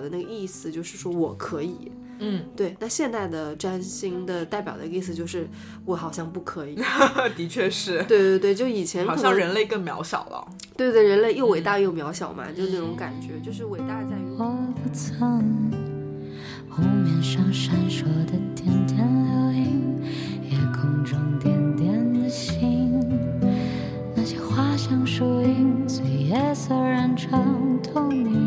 表的那个意思，就是说我可以。嗯，对，那现代的占星的代表的意思就是我好像不可以。的确是，对对对，就以前好像人类更渺小了。对对，人类又伟大又渺小嘛，就那种感觉，就是伟大在于我不曾，湖面上闪烁的点点流萤，夜空中点点的星，那些花香树影随夜色染成透明。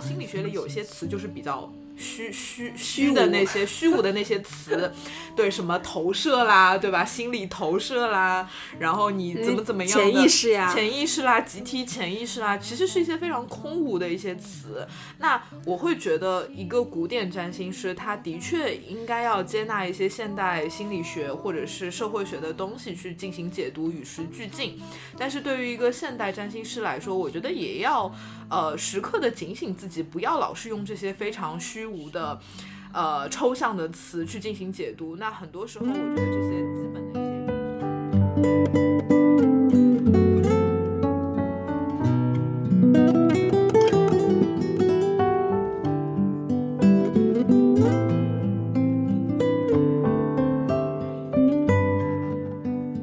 心理学里有些词就是比较虚虚虚的那些虚无的那些词，对什么投射啦，对吧？心理投射啦，然后你怎么怎么样的潜意识呀潜意识啦，集体潜意识啦，其实是一些非常空无的一些词。那我会觉得一个古典占星师，他的确应该要接纳一些现代心理学或者是社会学的东西去进行解读，与时俱进。但是对于一个现代占星师来说，我觉得也要呃时刻的警醒自己，不要老是用这些非常虚无的。呃，抽象的词去进行解读，那很多时候我觉得这些基本的一些。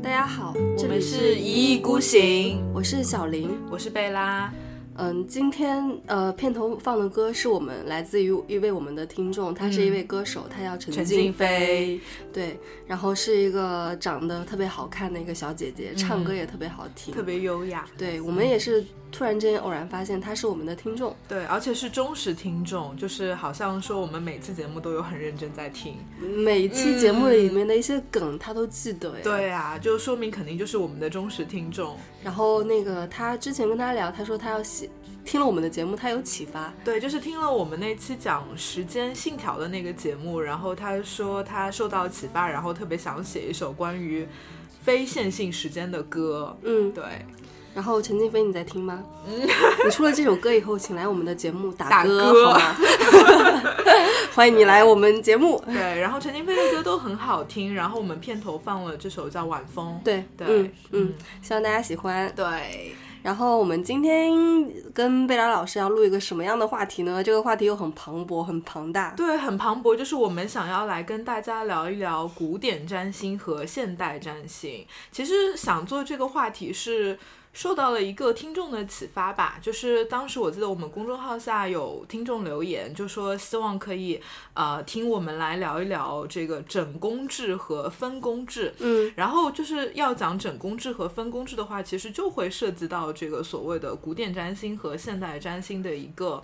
大家好，这里是一意孤行，我是小林。我是贝拉。嗯，今天呃片头放的歌是我们来自于一位我们的听众，他是一位歌手，他叫陈静陈静飞。对，然后是一个长得特别好看的一个小姐姐，唱歌也特别好听，特别优雅，对我们也是突然之间偶然发现他是我们的听众，对，而且是忠实听众，就是好像说我们每次节目都有很认真在听。每一期节目里面的一些梗他都记得哎，对啊，就说明肯定就是我们的忠实听众。然后那个他之前跟他聊，他说他要写听了我们的节目，他有启发，对，就是听了我们那期讲时间信条的那个节目，然后他说他受到启发，然后特别想写一首关于非线性时间的歌。嗯，对，然后陈静飞你在听吗？你出了这首歌以后，请来我们的节目打打歌，歌好吗？欢迎你来我们节目。对，然后陈静飞的歌都很好听，然后我们片头放了这首叫《晚风》。对对嗯嗯，希望大家喜欢。对，然后我们今天跟贝拉老师要录一个什么样的话题呢？这个话题又很磅礴、很庞大。对，很磅礴，就是我们想要来跟大家聊一聊古典占星和现代占星。其实想做这个话题是。受到了一个听众的启发吧，就是当时我记得我们公众号下有听众留言，就说希望可以呃听我们来聊一聊这个整工制和分工制。嗯，然后就是要讲整工制和分工制的话，其实就会涉及到这个所谓的古典占星和现代占星的一个。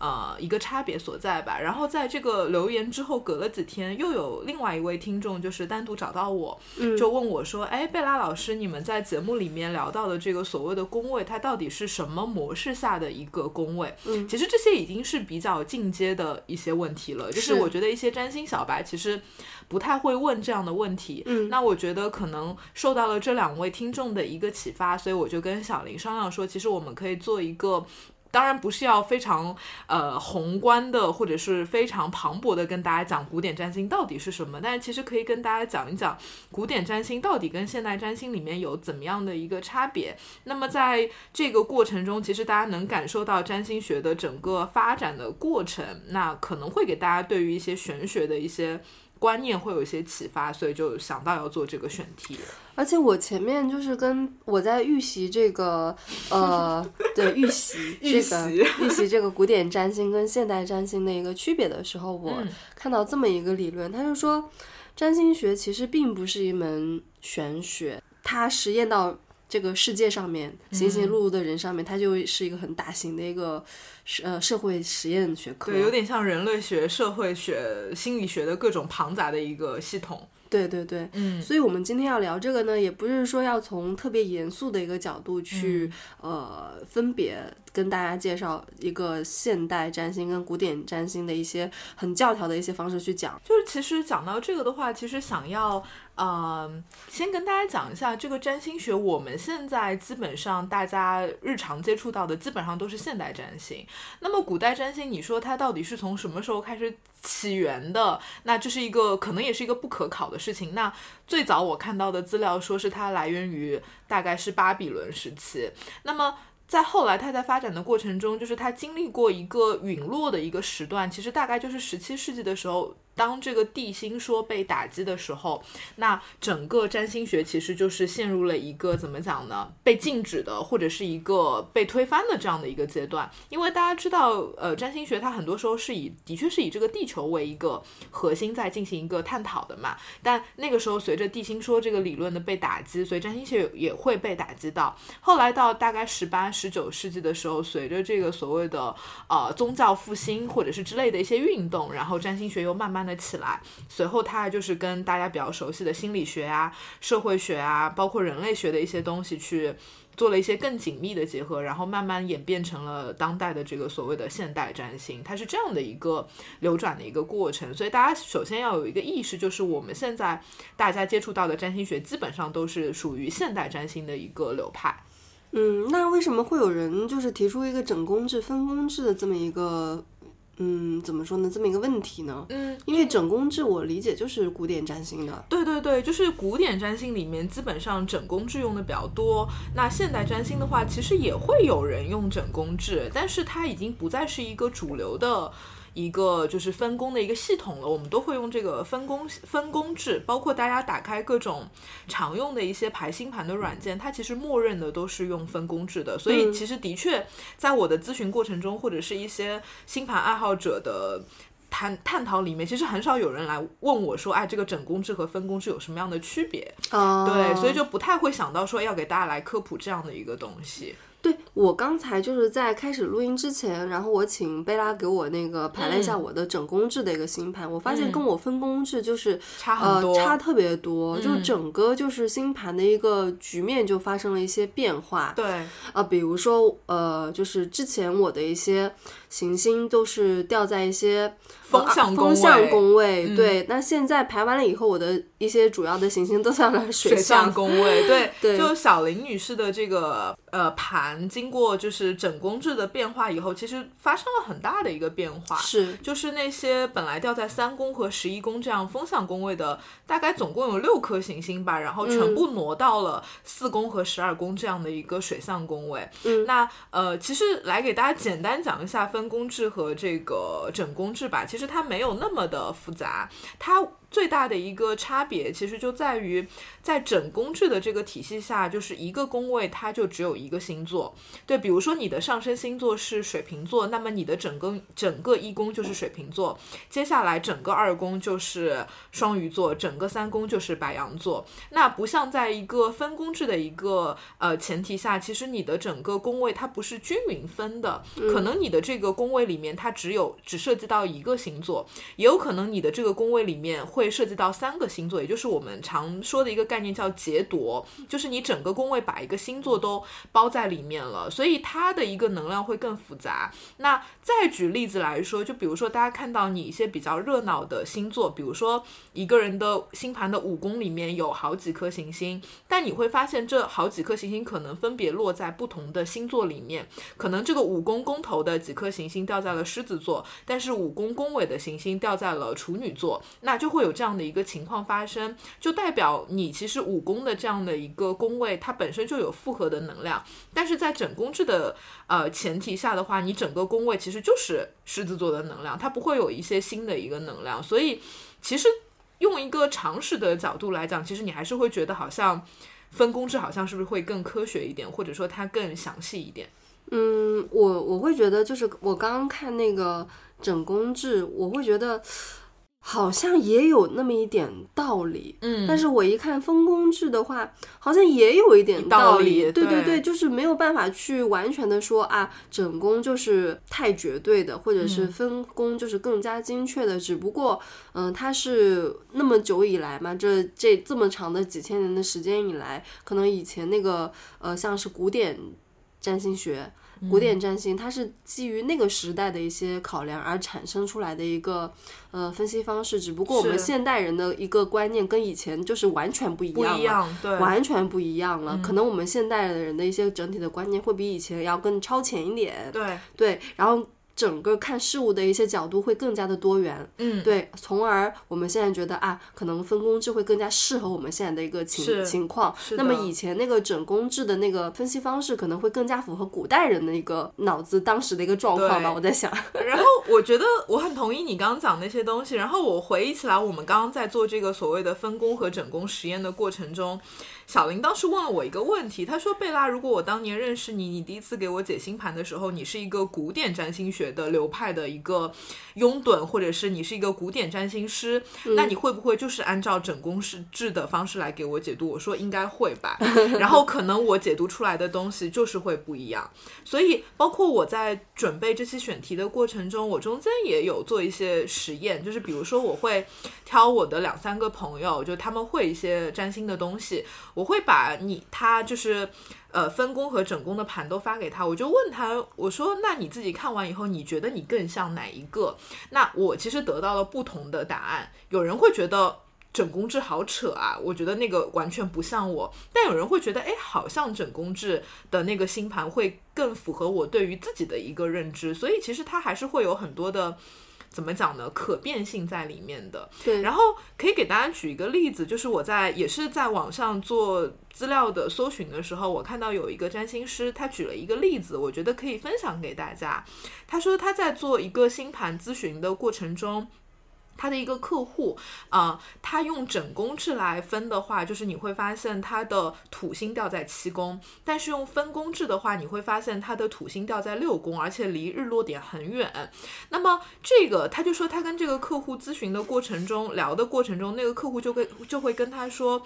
呃，一个差别所在吧。然后在这个留言之后，隔了几天，又有另外一位听众就是单独找到我，嗯就问我说：“哎，贝拉老师，你们在节目里面聊到的这个所谓的工位，它到底是什么模式下的一个工位？”嗯其实这些已经是比较进阶的一些问题了，就是是我觉得一些占星小白其实不太会问这样的问题。嗯那我觉得可能受到了这两位听众的一个启发，所以我就跟小林商量说，其实我们可以做一个。当然不是要非常呃宏观的，或者是非常磅礴的跟大家讲古典占星到底是什么，但是其实可以跟大家讲一讲古典占星到底跟现代占星里面有怎么样的一个差别。那么在这个过程中，其实大家能感受到占星学的整个发展的过程，那可能会给大家对于一些玄学的一些。观念会有一些启发，所以就想到要做这个选题。而且我前面就是跟我在预习这个呃，对预习 预这个习预习这个古典占星跟现代占星的一个区别的时候，我嗯看到这么一个理论，他就说占星学其实并不是一门玄学，它实验到这个世界上面行行路路的人上面，它就是一个很大型的一个呃社会实验学科。对，有点像人类学、社会学、心理学的各种庞杂的一个系统。对对对，嗯，所以我们今天要聊这个呢，也不是说要从特别严肃的一个角度去、呃分别跟大家介绍一个现代占星跟古典占星的一些很教条的一些方式去讲。就是其实讲到这个的话，其实想要呃先跟大家讲一下这个占星学，我们现在基本上大家日常接触到的基本上都是现代占星。那么古代占星，你说它到底是从什么时候开始起源的？那这是一个可能也是一个不可考的事情。那最早我看到的资料说是它来源于大概是巴比伦时期。那么在后来它在发展的过程中，就是它经历过一个陨落的一个时段，其实大概就是十七世纪的时候。当这个地心说被打击的时候，那整个占星学其实就是陷入了一个怎么讲呢？被禁止的，或者是一个被推翻的这样的一个阶段。因为大家知道，呃，占星学它很多时候是以的确是以这个地球为一个核心在进行一个探讨的嘛。但那个时候随着地心说这个理论的被打击，所以占星学也会被打击到。后来到大概十八、十九世纪的时候，随着这个所谓的呃宗教复兴或者是之类的一些运动，然后占星学又慢慢的起来。随后它就是跟大家比较熟悉的心理学啊、社会学啊，包括人类学的一些东西去。做了一些更紧密的结合，然后慢慢演变成了当代的这个所谓的现代占星，它是这样的一个流转的一个过程。所以大家首先要有一个意识，就是我们现在大家接触到的占星学基本上都是属于现代占星的一个流派。嗯，那为什么会有人就是提出一个整宫制、分宫制的这么一个，嗯，怎么说呢，这么一个问题呢？嗯，因为整宫制我理解就是古典占星的。对对对，就是古典占星里面基本上整宫制用的比较多。那现代占星的话，其实也会有人用整宫制，但是它已经不再是一个主流的。一个就是分工的一个系统了，我们都会用这个分工分工制，包括大家打开各种常用的一些排星盘的软件，它其实默认的都是用分工制的。所以其实的确，在我的咨询过程中，或者是一些星盘爱好者的探探讨里面，其实很少有人来问我说，哎，这个整工制和分工制有什么样的区别？哦对，所以就不太会想到说要给大家来科普这样的一个东西。对我刚才就是在开始录音之前，然后我请贝拉给我那个排了一下我的整宫制的一个星盘，我发现跟我分宫制就是差很多呃差特别多，就嗯。整个就是星盘的一个局面就发生了一些变化。对，啊，比如说呃，就是之前我的一些行星都是掉在一些风向风向位宫位，嗯对。那现在排完了以后，我的一些主要的行星都在了水象宫位，对，对就小林女士的这个呃盘，经过就是整宫制的变化以后，其实发生了很大的一个变化。是就是那些本来掉在三宫和十一宫这样风向宫位的，大概总共有六颗行星吧，然后全部挪到了四宫和十二宫这样的一个水象宫位。嗯那呃，其实来给大家简单讲一下分分工制和这个整工制吧，其实它没有那么的复杂，它。最大的一个差别，其实就在于在整宫制的这个体系下，就是一个宫位它就只有一个星座。对，比如说你的上升星座是水瓶座，那么你的整个整个一宫就是水瓶座，接下来整个二宫就是双鱼座，整个三宫就是白羊座。那不像在一个分宫制的一个呃前提下，其实你的整个宫位它不是均匀分的，可能你的这个宫位里面它只有只涉及到一个星座，也有可能你的这个宫位里面会会涉及到三个星座，也就是我们常说的一个概念叫劫夺，就是你整个宫位把一个星座都包在里面了，所以它的一个能量会更复杂。那再举例子来说，就比如说大家看到你一些比较热闹的星座，比如说一个人的星盘的五宫里面有好几颗行星，但你会发现这好几颗行星可能分别落在不同的星座里面，可能这个五宫宫头的几颗行星掉在了狮子座，但是五宫宫尾的行星掉在了处女座，那就会有这样的一个情况发生，就代表你其实五宫的这样的一个宫位，它本身就有复合的能量，但是在整宫制的呃前提下的话，你整个宫位其实就是狮子座的能量，它不会有一些新的一个能量，所以其实用一个常识的角度来讲，其实你还是会觉得好像分工制好像是不是会更科学一点，或者说它更详细一点。嗯，我我会觉得就是我刚刚看那个整宫制，我会觉得好像也有那么一点道理。嗯但是我一看分工制的话，好像也有一点道理。理对对对，就是没有办法去完全的说啊，整工就是太绝对的，或者是嗯分工就是更加精确的。只不过，嗯、它是那么久以来嘛，这这这么长的几千年的时间以来，可能以前那个呃，像是古典占星学。古典占星，它是基于那个时代的一些考量而产生出来的一个呃分析方式，只不过我们现代人的一个观念跟以前就是完全不一样了，一样，对，完全不一样嗯了。可能我们现代的人的一些整体的观念会比以前要更超前一点，对，对，然后整个看事物的一些角度会更加的多元，嗯，对，从而我们现在觉得啊，可能分工制会更加适合我们现在的一个情情况。那么以前那个整工制的那个分析方式，可能会更加符合古代人的一个脑子当时的一个状况吧。我在想，然后我觉得我很同意你刚刚讲那些东西，然后我回忆起来，我们刚刚在做这个所谓的分工和整工实验的过程中，小林当时问了我一个问题，他说：“贝拉，如果我当年认识你，你第一次给我解星盘的时候，你是一个古典占星学的流派的一个拥趸，或者是你是一个古典占星师，那你会不会就是按照整宫式制的方式来给我解读？”我说：“应该会吧。”然后可能我解读出来的东西就是会不一样。所以，包括我在准备这期选题的过程中，我中间也有做一些实验，就是比如说，我会挑我的两三个朋友，就他们会一些占星的东西，我会把你他就是呃分工和整工的盘都发给他，我就问他，我说，那你自己看完以后，你觉得你更像哪一个？那我其实得到了不同的答案，有人会觉得。整工制好扯啊！我觉得那个完全不像我，但有人会觉得，哎，好像整工制的那个星盘会更符合我对于自己的一个认知，所以其实它还是会有很多的。怎么讲呢？可变性在里面的。对然后可以给大家举一个例子，就是我在也是在网上做资料的搜寻的时候，我看到有一个占星师，他举了一个例子，我觉得可以分享给大家。他说他在做一个星盘咨询的过程中。他的一个客户，啊、他用整宫制来分的话，就是你会发现他的土星掉在七宫，但是用分宫制的话，你会发现他的土星掉在六宫，而且离日落点很远。那么这个，他就说他跟这个客户咨询的过程中，聊的过程中，那个客户就跟就会跟他说，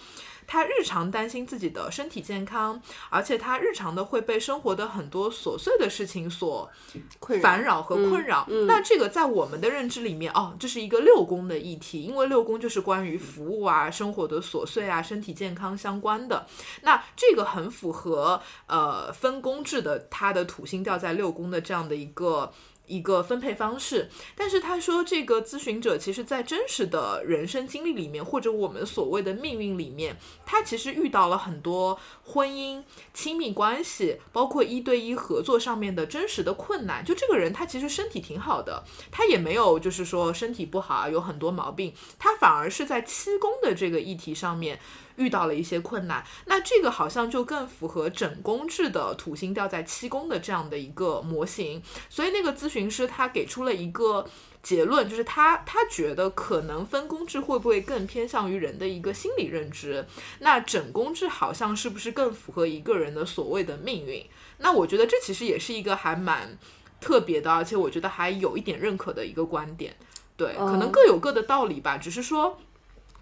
他日常担心自己的身体健康，而且他日常的会被生活的很多琐碎的事情所困扰烦扰和困扰。那这个在我们的认知里面，哦，这是一个六宫的议题，因为六宫就是关于服务啊、生活的琐碎啊、身体健康相关的。那这个很符合呃分宫制的，它的土星掉在六宫的这样的一个。一个分配方式，但是他说，这个咨询者其实在真实的人生经历里面，或者我们所谓的命运里面，他其实遇到了很多婚姻、亲密关系，包括一对一合作上面的真实的困难。就这个人，他其实身体挺好的，他也没有就是说身体不好啊，有很多毛病，他反而是在七宫的这个议题上面。遇到了一些困难，那这个好像就更符合整宫制的土星掉在七宫的这样的一个模型，所以那个咨询师他给出了一个结论，就是他他觉得可能分宫制会不会更偏向于人的一个心理认知，那整宫制好像是不是更符合一个人的所谓的命运？那我觉得这其实也是一个还蛮特别的，而且我觉得还有一点认可的一个观点。对，可能各有各的道理吧，只是说。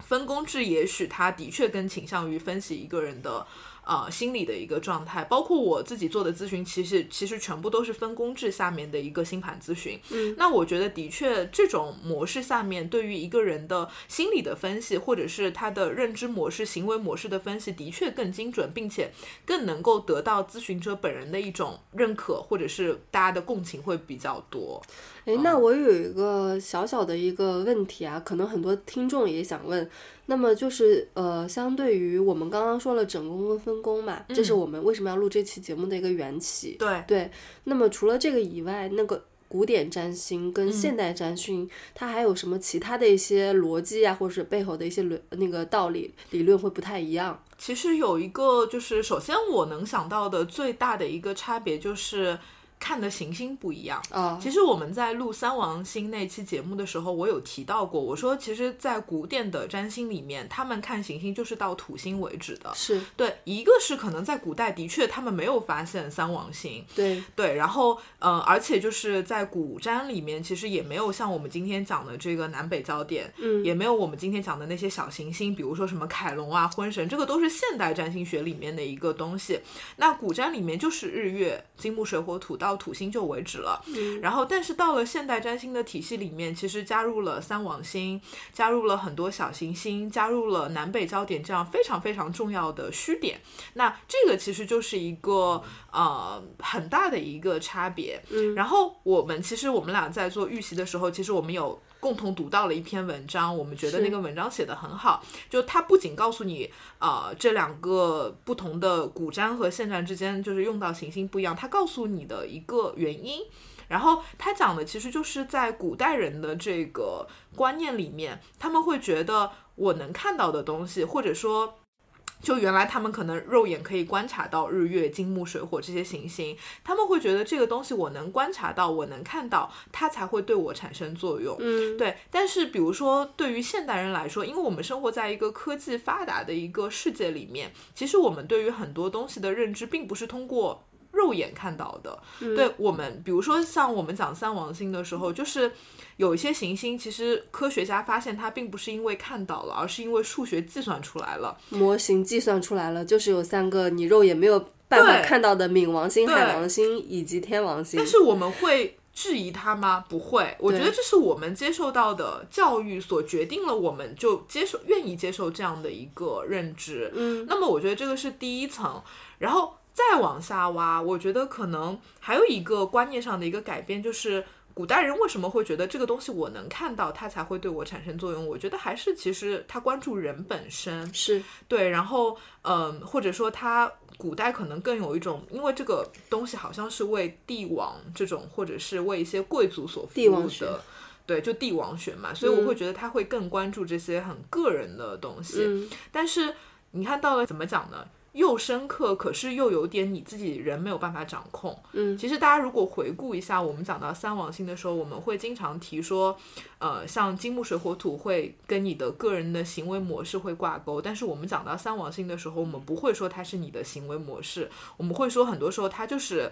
分工制也许他的确更倾向于分析一个人的呃心理的一个状态，包括我自己做的咨询，其实其实全部都是分工制下面的一个星盘咨询。嗯，那我觉得的确这种模式下面，对于一个人的心理的分析，或者是他的认知模式、行为模式的分析，的确更精准，并且更能够得到咨询者本人的一种认可，或者是大家的共情会比较多。诶，那我有一个小小的一个问题啊，可能很多听众也想问。那么就是呃，相对于我们刚刚说了整工跟分工嘛，这是我们为什么要录这期节目的一个缘起。对对，那么除了这个以外，那个古典占星跟现代占星，它还有什么其他的一些逻辑啊，或者是背后的一些论那个道理理论会不太一样？其实有一个，就是首先我能想到的最大的一个差别就是看的行星不一样。啊，其实我们在录三王星那期节目的时候，我有提到过，我说其实，在古典的占星里面，他们看行星就是到土星为止的。是对，一个是可能在古代的确他们没有发现三王星，对，对，然后呃，而且就是在古占里面，其实也没有像我们今天讲的这个南北焦点，嗯也没有我们今天讲的那些小行星，比如说什么凯龙啊、婚神，这个都是现代占星学里面的一个东西。那古占里面就是日月金木水火土到土星就为止了。嗯然后，但是到了现代占星的体系里面，其实加入了三王星，加入了很多小行星，加入了南北焦点这样非常非常重要的虚点。那这个其实就是一个呃很大的一个差别。嗯然后我们其实我们俩在做预习的时候，其实我们有。共同读到了一篇文章，我们觉得那个文章写的很好。就它不仅告诉你，呃，这两个不同的古占和现占之间就是用到行星不一样，它告诉你的一个原因。然后他讲的其实就是在古代人的这个观念里面，他们会觉得我能看到的东西，或者说。就原来他们可能肉眼可以观察到日月金木水火这些行星，他们会觉得这个东西我能观察到，我能看到，它才会对我产生作用。嗯，对，但是比如说对于现代人来说，因为我们生活在一个科技发达的一个世界里面，其实我们对于很多东西的认知并不是通过肉眼看到的。对我们，比如说像我们讲三王星的时候，就是有一些行星，其实科学家发现它并不是因为看到了，而是因为数学计算出来了。模型计算出来了，就是有三个你肉眼没有办法看到的冥王星、海王星以及天王星但。是我们会质疑它吗？不会，我觉得这是我们接受到的教育所决定了，我们就接受愿意接受这样的一个认知。嗯，那么我觉得这个是第一层，然后再往下挖，我觉得可能还有一个观念上的一个改变，就是。古代人为什么会觉得这个东西我能看到，它才会对我产生作用？我觉得还是其实他关注人本身，是对，然后嗯，或者说他古代可能更有一种，因为这个东西好像是为帝王这种，或者是为一些贵族所服务的，对，就帝王学嘛，所以我会觉得他会更关注这些很个人的东西。嗯但是你看到了怎么讲呢？又深刻，可是又有点你自己人没有办法掌控。嗯其实大家如果回顾一下，我们讲到三王星的时候，我们会经常提说，呃，像金木水火土会跟你的个人的行为模式会挂钩，但是我们讲到三王星的时候，我们不会说它是你的行为模式，我们会说很多时候它就是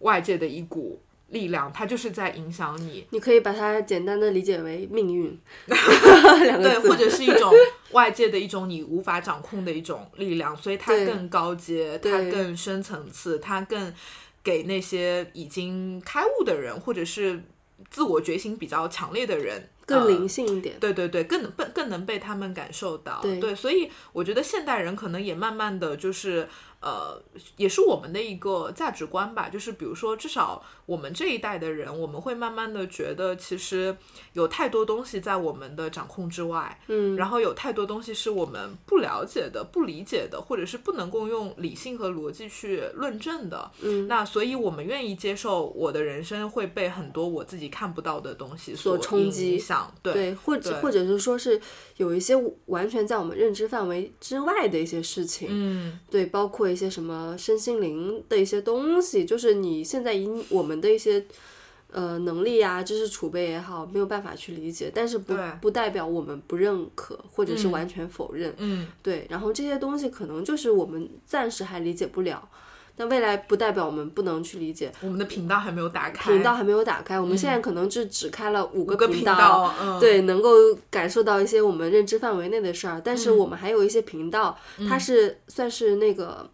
外界的一股力量，它就是在影响你。你可以把它简单的理解为命运 对，或者是一种外界的一种你无法掌控的一种力量，所以它更高阶，它更深层次，它更给那些已经开悟的人，或者是自我觉醒比较强烈的人，呃更灵性一点。对对对，更能更更能被他们感受到。对所以我觉得现代人可能也慢慢的就是呃，也是我们的一个价值观吧。就是比如说，至少我们这一代的人，我们会慢慢的觉得，其实有太多东西在我们的掌控之外，嗯，然后有太多东西是我们不了解的、不理解的，或者是不能够用理性和逻辑去论证的。嗯那所以我们愿意接受我的人生会被很多我自己看不到的东西所冲击影响。对对，或者或者是说是有一些完全在我们认知范围之外的一些事情，嗯，对，包括一些什么身心灵的一些东西，就是你现在以我们的一些呃能力呀、知识储备也好，没有办法去理解，但是不不代表我们不认可或者是嗯完全否认，嗯，对，然后这些东西可能就是我们暂时还理解不了。但未来不代表我们不能去理解，我们的频道还没有打开，频道还没有打开，我们现在可能就只开了五五个频道，嗯，对，能够感受到一些我们认知范围内的事儿，但是嗯我们还有一些频道，它是算是那个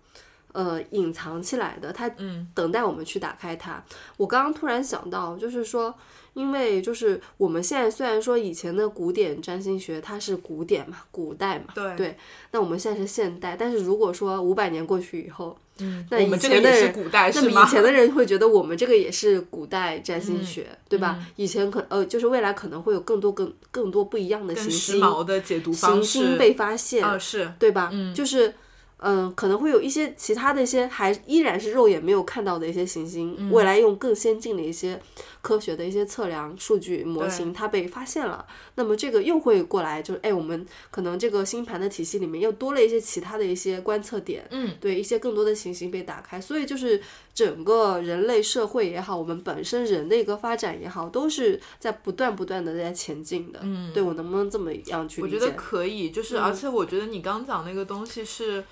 呃隐藏起来的，它嗯等待我们去打开它。我刚刚突然想到，就是说，因为就是我们现在虽然说以前的古典占星学它是古典嘛，古代嘛，对对，那我们现在是现代，但是如果说五百年过去以后，嗯，那以前的人古代那？么以前的人会觉得我们这个也是古代占星嗯学，对吧？嗯以前可呃，就是未来可能会有更多更更多不一样的行星髦的解读方行式星被发现，啊，是对吧？嗯就是嗯、可能会有一些其他的一些还依然是肉眼没有看到的一些行星，嗯未来用更先进的一些科学的一些测量数据模型它被发现了，那么这个又会过来，就是哎，我们可能这个星盘的体系里面又多了一些其他的一些观测点，嗯，对，一些更多的行星被打开，所以就是整个人类社会也好，我们本身人的一个发展也好，都是在不断不断的在前进的。嗯，对我能不能这么样去理解？我觉得可以，就是而且我觉得你刚讲那个东西是。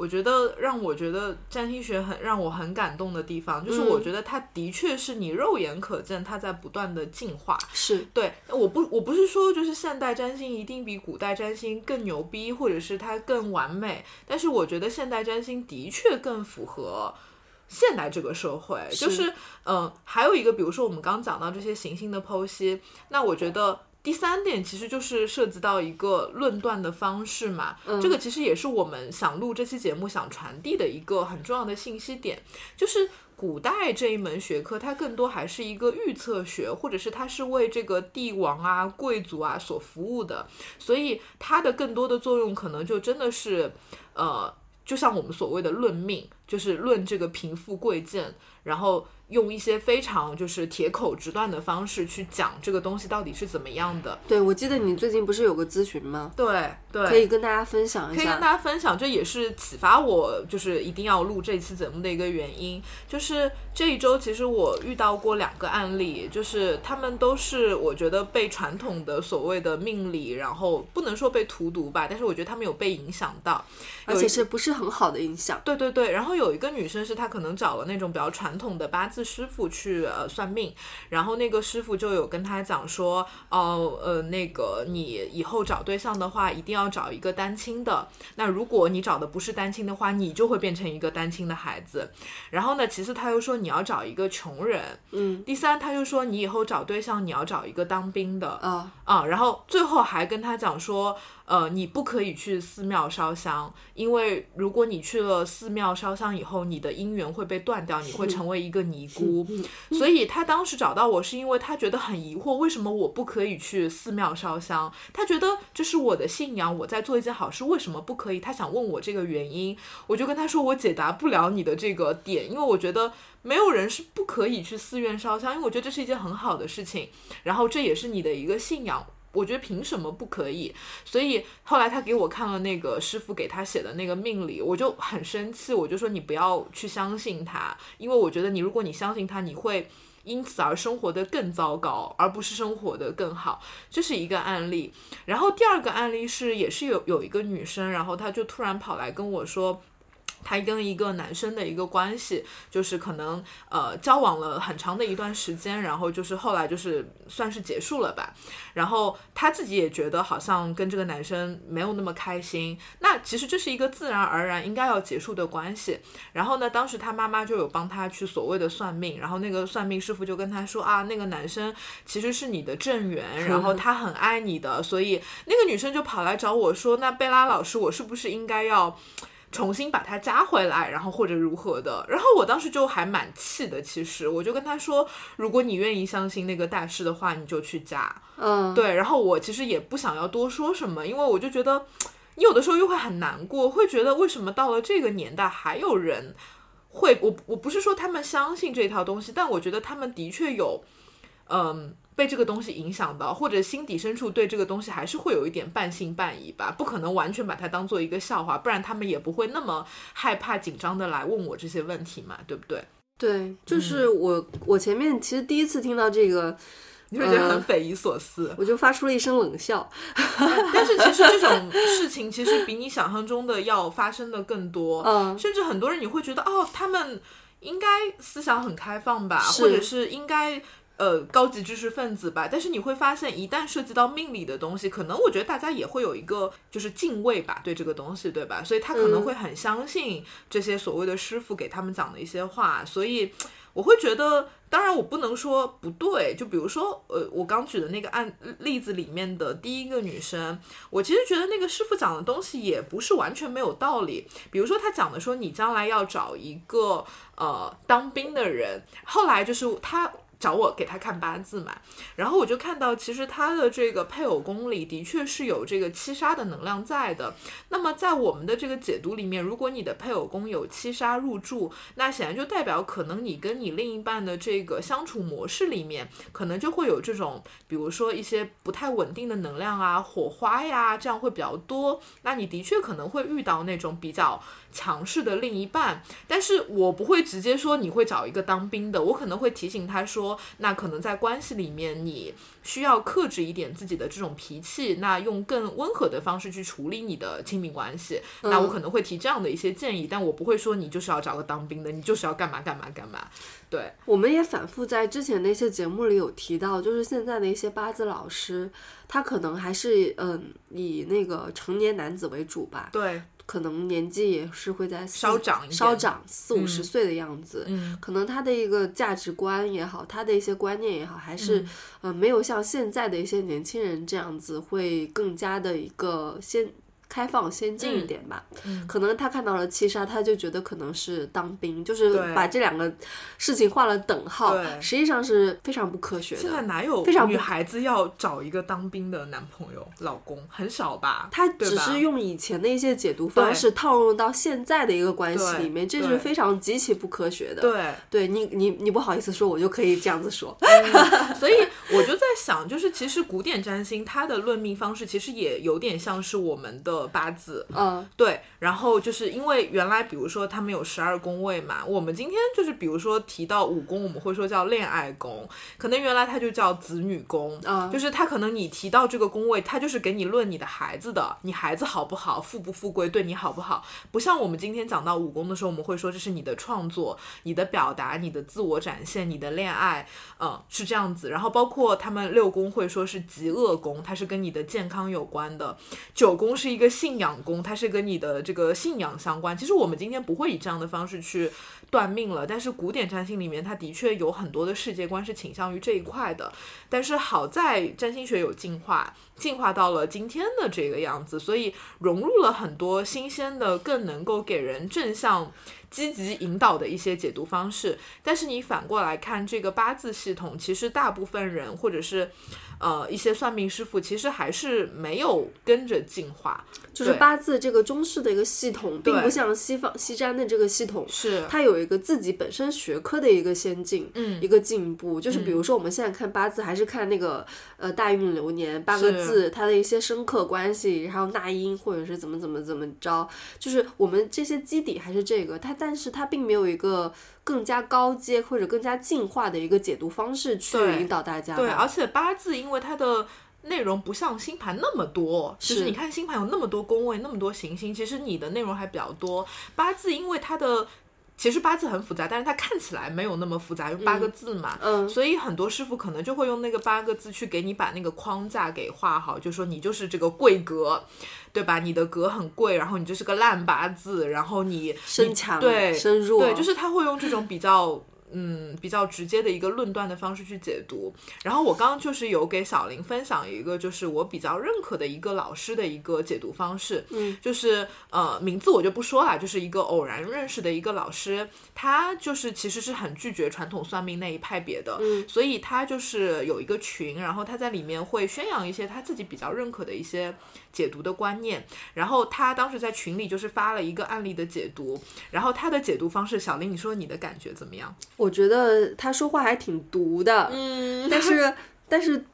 我觉得让我觉得占星学很让我很感动的地方，就是我觉得它的确是你肉眼可见，它在不断的进化。是对，我不我不是说就是现代占星一定比古代占星更牛逼，或者是它更完美，但是我觉得现代占星的确更符合现代这个社会。就是嗯，还有一个，比如说我们刚讲到这些行星的剖析，那我觉得。第三点其实就是涉及到一个论断的方式嘛，这个其实也是我们想录这期节目想传递的一个很重要的信息点，就是古代这一门学科它更多还是一个预测学，或者是它是为这个帝王啊、贵族啊所服务的，所以它的更多的作用可能就真的是，呃，就像我们所谓的论命，就是论这个贫富贵贱，然后。用一些非常就是铁口直断的方式去讲这个东西到底是怎么样的。对，我记得你最近不是有个咨询吗？对对，可以跟大家分享一下。可以跟大家分享，这也是启发我就是一定要录这期节目的一个原因。就是这一周其实我遇到过两个案例，就是他们都是我觉得被传统的所谓的命理，然后不能说被荼毒吧，但是我觉得他们有被影响到，而且是不是很好的影响？对对对。然后有一个女生是她可能找了那种比较传统的八字。师傅去呃算命，然后那个师傅就有跟她讲说，哦呃那个你以后找对象的话，一定要找一个单亲的。那如果你找的不是单亲的话，你就会变成一个单亲的孩子。然后呢，其次他又说你要找一个穷人，嗯。第三他又说你以后找对象你要找一个当兵的，啊啊。然后最后还跟他讲说。呃，你不可以去寺庙烧香，因为如果你去了寺庙烧香以后，你的姻缘会被断掉，你会成为一个尼姑。所以他当时找到我是因为他觉得很疑惑，为什么我不可以去寺庙烧香？他觉得这是我的信仰，我在做一件好事，为什么不可以？他想问我这个原因，我就跟他说我解答不了你的这个点，因为我觉得没有人是不可以去寺院烧香，因为我觉得这是一件很好的事情，然后这也是你的一个信仰。我觉得凭什么不可以？所以后来他给我看了那个师傅给他写的那个命理，我就很生气，我就说你不要去相信他，因为我觉得你如果你相信他，你会因此而生活的更糟糕，而不是生活的更好。这是一个案例。然后第二个案例是，也是有有一个女生，然后她就突然跑来跟我说。她跟一个男生的一个关系，就是可能呃交往了很长的一段时间，然后就是后来就是算是结束了吧。然后她自己也觉得好像跟这个男生没有那么开心。那其实这是一个自然而然应该要结束的关系。然后呢，当时她妈妈就有帮她去所谓的算命，然后那个算命师傅就跟她说啊，那个男生其实是你的正缘，然后他很爱你的，所以那个女生就跑来找我说，那贝拉老师，我是不是应该要？重新把它加回来，然后或者如何的，然后我当时就还蛮气的。其实我就跟他说，如果你愿意相信那个大师的话，你就去加。嗯，对。然后我其实也不想要多说什么，因为我就觉得，你有的时候又会很难过，会觉得为什么到了这个年代还有人会我我不是说他们相信这套东西，但我觉得他们的确有，嗯。被这个东西影响到，或者心底深处对这个东西还是会有一点半信半疑吧，不可能完全把它当做一个笑话，不然他们也不会那么害怕紧张的来问我这些问题嘛，对不对？对，就是我我前面其实第一次听到这个，你会觉得很匪夷所思，我就发出了一声冷笑。但是其实这种 事情其实比你想象中的要发生的更多，嗯，甚至很多人你会觉得哦，他们应该思想很开放吧，或者是应该。呃，高级知识分子吧，但是你会发现，一旦涉及到命理的东西，可能我觉得大家也会有一个就是敬畏吧，对这个东西，对吧？所以他可能会很相信这些所谓的师傅给他们讲的一些话，所以我会觉得，当然我不能说不对，就比如说，呃，我刚举的那个案例子里面的第一个女生，我其实觉得那个师傅讲的东西也不是完全没有道理，比如说他讲的说你将来要找一个呃当兵的人，后来就是他。找我给他看八字嘛，然后我就看到其实他的这个配偶宫里的确是有这个七杀的能量在的。那么在我们的这个解读里面，如果你的配偶宫有七杀入住，那显然就代表可能你跟你另一半的这个相处模式里面，可能就会有这种，比如说一些不太稳定的能量啊、火花呀，这样会比较多。那你的确可能会遇到那种比较。强势的另一半，但是我不会直接说你会找一个当兵的，我可能会提醒他说，那可能在关系里面你需要克制一点自己的这种脾气，那用更温和的方式去处理你的亲密关系。那我可能会提这样的一些建议，但我不会说你就是要找个当兵的，你就是要干嘛干嘛干嘛。对，我们也反复在之前的一些节目里有提到，就是现在的一些八字老师，他可能还是嗯以那个成年男子为主吧。对。可能年纪也是会在稍长稍长四五十岁的样子，嗯，可能他的一个价值观也好，他的一些观念也好，还是呃没有像现在的一些年轻人这样子会更加的一个先。开放先进一点吧，可能他看到了七杀，他就觉得可能是当兵，就是把这两个事情画了等号，实际上是非常不科学的。现在哪有非常女孩子要找一个当兵的男朋友、老公？很少吧？他只是用以前的一些解读方式套用到现在的一个关系里面，这是非常极其不科学的。对，对你你你不好意思说，我就可以这样子说。所以我就在想，就是其实古典占星它的论命方式其实也有点像是我们的。八字，嗯，对，然后就是因为原来比如说他们有十二宫位嘛，我们今天就是比如说提到五宫，我们会说叫恋爱宫，可能原来它就叫子女宫，嗯，就是它可能你提到这个宫位，它就是给你论你的孩子的，你孩子好不好，富不富贵，对你好不好，不像我们今天讲到五宫的时候，我们会说这是你的创作、你的表达、你的自我展现、你的恋爱，嗯，是这样子。然后包括他们六宫会说是极恶宫，它是跟你的健康有关的，九宫是一个。信仰宫，它是跟你的这个信仰相关。其实我们今天不会以这样的方式去断命了，但是古典占星里面，它的确有很多的世界观是倾向于这一块的。但是好在占星学有进化，进化到了今天的这个样子，所以融入了很多新鲜的、更能够给人正向、积极引导的一些解读方式。但是你反过来看这个八字系统，其实大部分人或者是。呃，一些算命师傅其实还是没有跟着进化，就是八字这个中式的一个系统，并不像西方西占的这个系统，是它有一个自己本身学科的一个先进，嗯，一个进步。就是比如说我们现在看八字，还是看那个呃大运流年八个字，它的一些生克关系，然后纳音或者是怎么怎么怎么着，就是我们这些基底还是这个，它但是它并没有一个。更加高阶或者更加进化的一个解读方式去引导大家。对，而且八字因为它的内容不像星盘那么多，其实你看星盘有那么多宫位，那么多行星，其实你的内容还比较多。八字因为它的其实八字很复杂，但是它看起来没有那么复杂，用八个字嘛，嗯，所以很多师傅可能就会用那个八个字去给你把那个框架给画好，就说你就是这个贵格。对吧？你的格很贵，然后你就是个烂八字，然后你身强对身弱，对，就是他会用这种比较。嗯，比较直接的一个论断的方式去解读。然后我刚刚就是有给小林分享一个，就是我比较认可的一个老师的一个解读方式。嗯，就是呃，名字我就不说了，就是一个偶然认识的一个老师，他就是其实是很拒绝传统算命那一派别的。嗯，所以他就是有一个群，然后他在里面会宣扬一些他自己比较认可的一些解读的观念。然后他当时在群里就是发了一个案例的解读，然后他的解读方式，小林，你说你的感觉怎么样？我觉得他说话还挺毒的，嗯，但是但是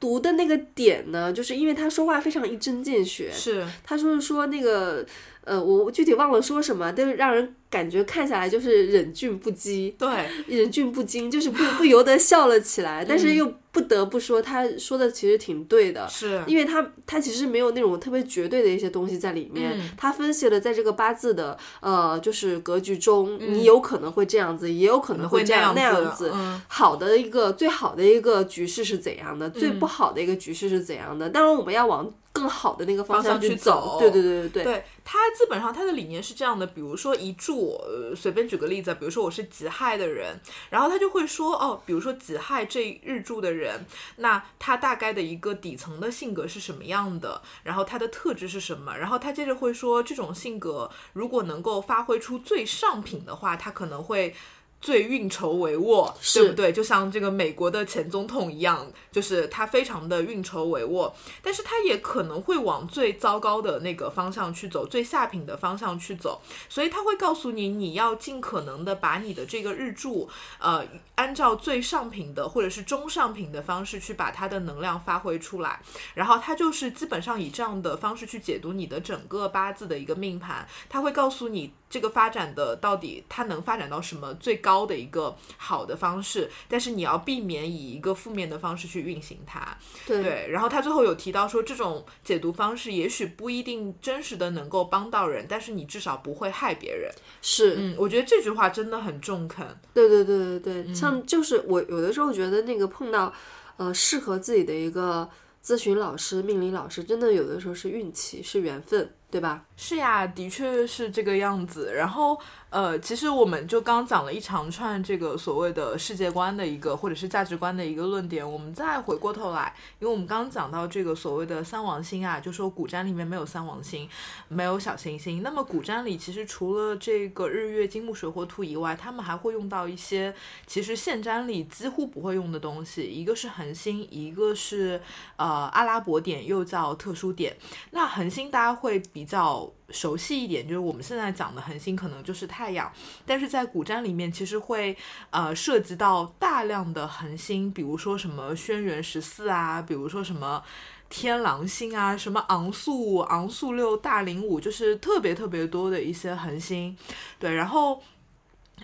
毒的那个点呢，就是因为他说话非常一针见血，是。他说是说那个呃，我具体忘了说什么，但是让人感觉看下来就是忍俊不羁，对，忍俊不禁，就是不不由得笑了起来，但是又。不得不说，他说的其实挺对的，是因为他他其实没有那种特别绝对的一些东西在里面。他分析了在这个八字的呃，就是格局中，你有可能会这样子，也有可能会这样那样子。好的一个最好的一个局势是怎样的？最不好的一个局势是怎样的？当然，我们要往更好的那个方向去走。对对对对对。他基本上他的理念是这样的，比如说一柱，随便举个例子，比如说我是己亥的人，然后他就会说哦，比如说己亥这日柱的人。那他大概的一个底层的性格是什么样的？然后他的特质是什么？然后他接着会说，这种性格如果能够发挥出最上品的话，他可能会最运筹帷幄，对不对？就像这个美国的前总统一样，就是他非常的运筹帷幄，但是他也可能会往最糟糕的那个方向去走，最下品的方向去走，所以他会告诉你，你要尽可能的把你的这个日柱，呃，按照最上品的或者是中上品的方式去把它的能量发挥出来，然后他就是基本上以这样的方式去解读你的整个八字的一个命盘，他会告诉你这个发展的到底它能发展到什么最高的一个好的方式，但是你要避免以一个负面的方式去运行它。对对，然后他最后有提到说，这种解读方式也许不一定真实的能够帮到人，但是你至少不会害别人。是，嗯，我觉得这句话真的很中肯。对对对对对，像就是我有的时候觉得那个碰到，呃，适合自己的一个咨询老师、命理老师，真的有的时候是运气，是缘分，对吧？是呀，的确是这个样子。然后，呃，其实我们就刚讲了一长串这个所谓的世界观的一个或者是价值观的一个论点，我们再回过头来，因为我们刚讲到这个所谓的三王星啊，就说古占里面没有三王星，没有小行星。那么古占里其实除了这个日月金木水火土以外，他们还会用到一些其实现占里几乎不会用的东西，一个是恒星，一个是呃阿拉伯点，又叫特殊点。那恒星大家会比较熟悉一点，就是我们现在讲的恒星可能就是太阳，但是在古占里面其实会呃涉及到大量的恒星，比如说什么轩辕十四啊，比如说什么。天狼星啊，什么昂宿、昂宿六、大灵五，就是特别特别多的一些恒星，对，然后。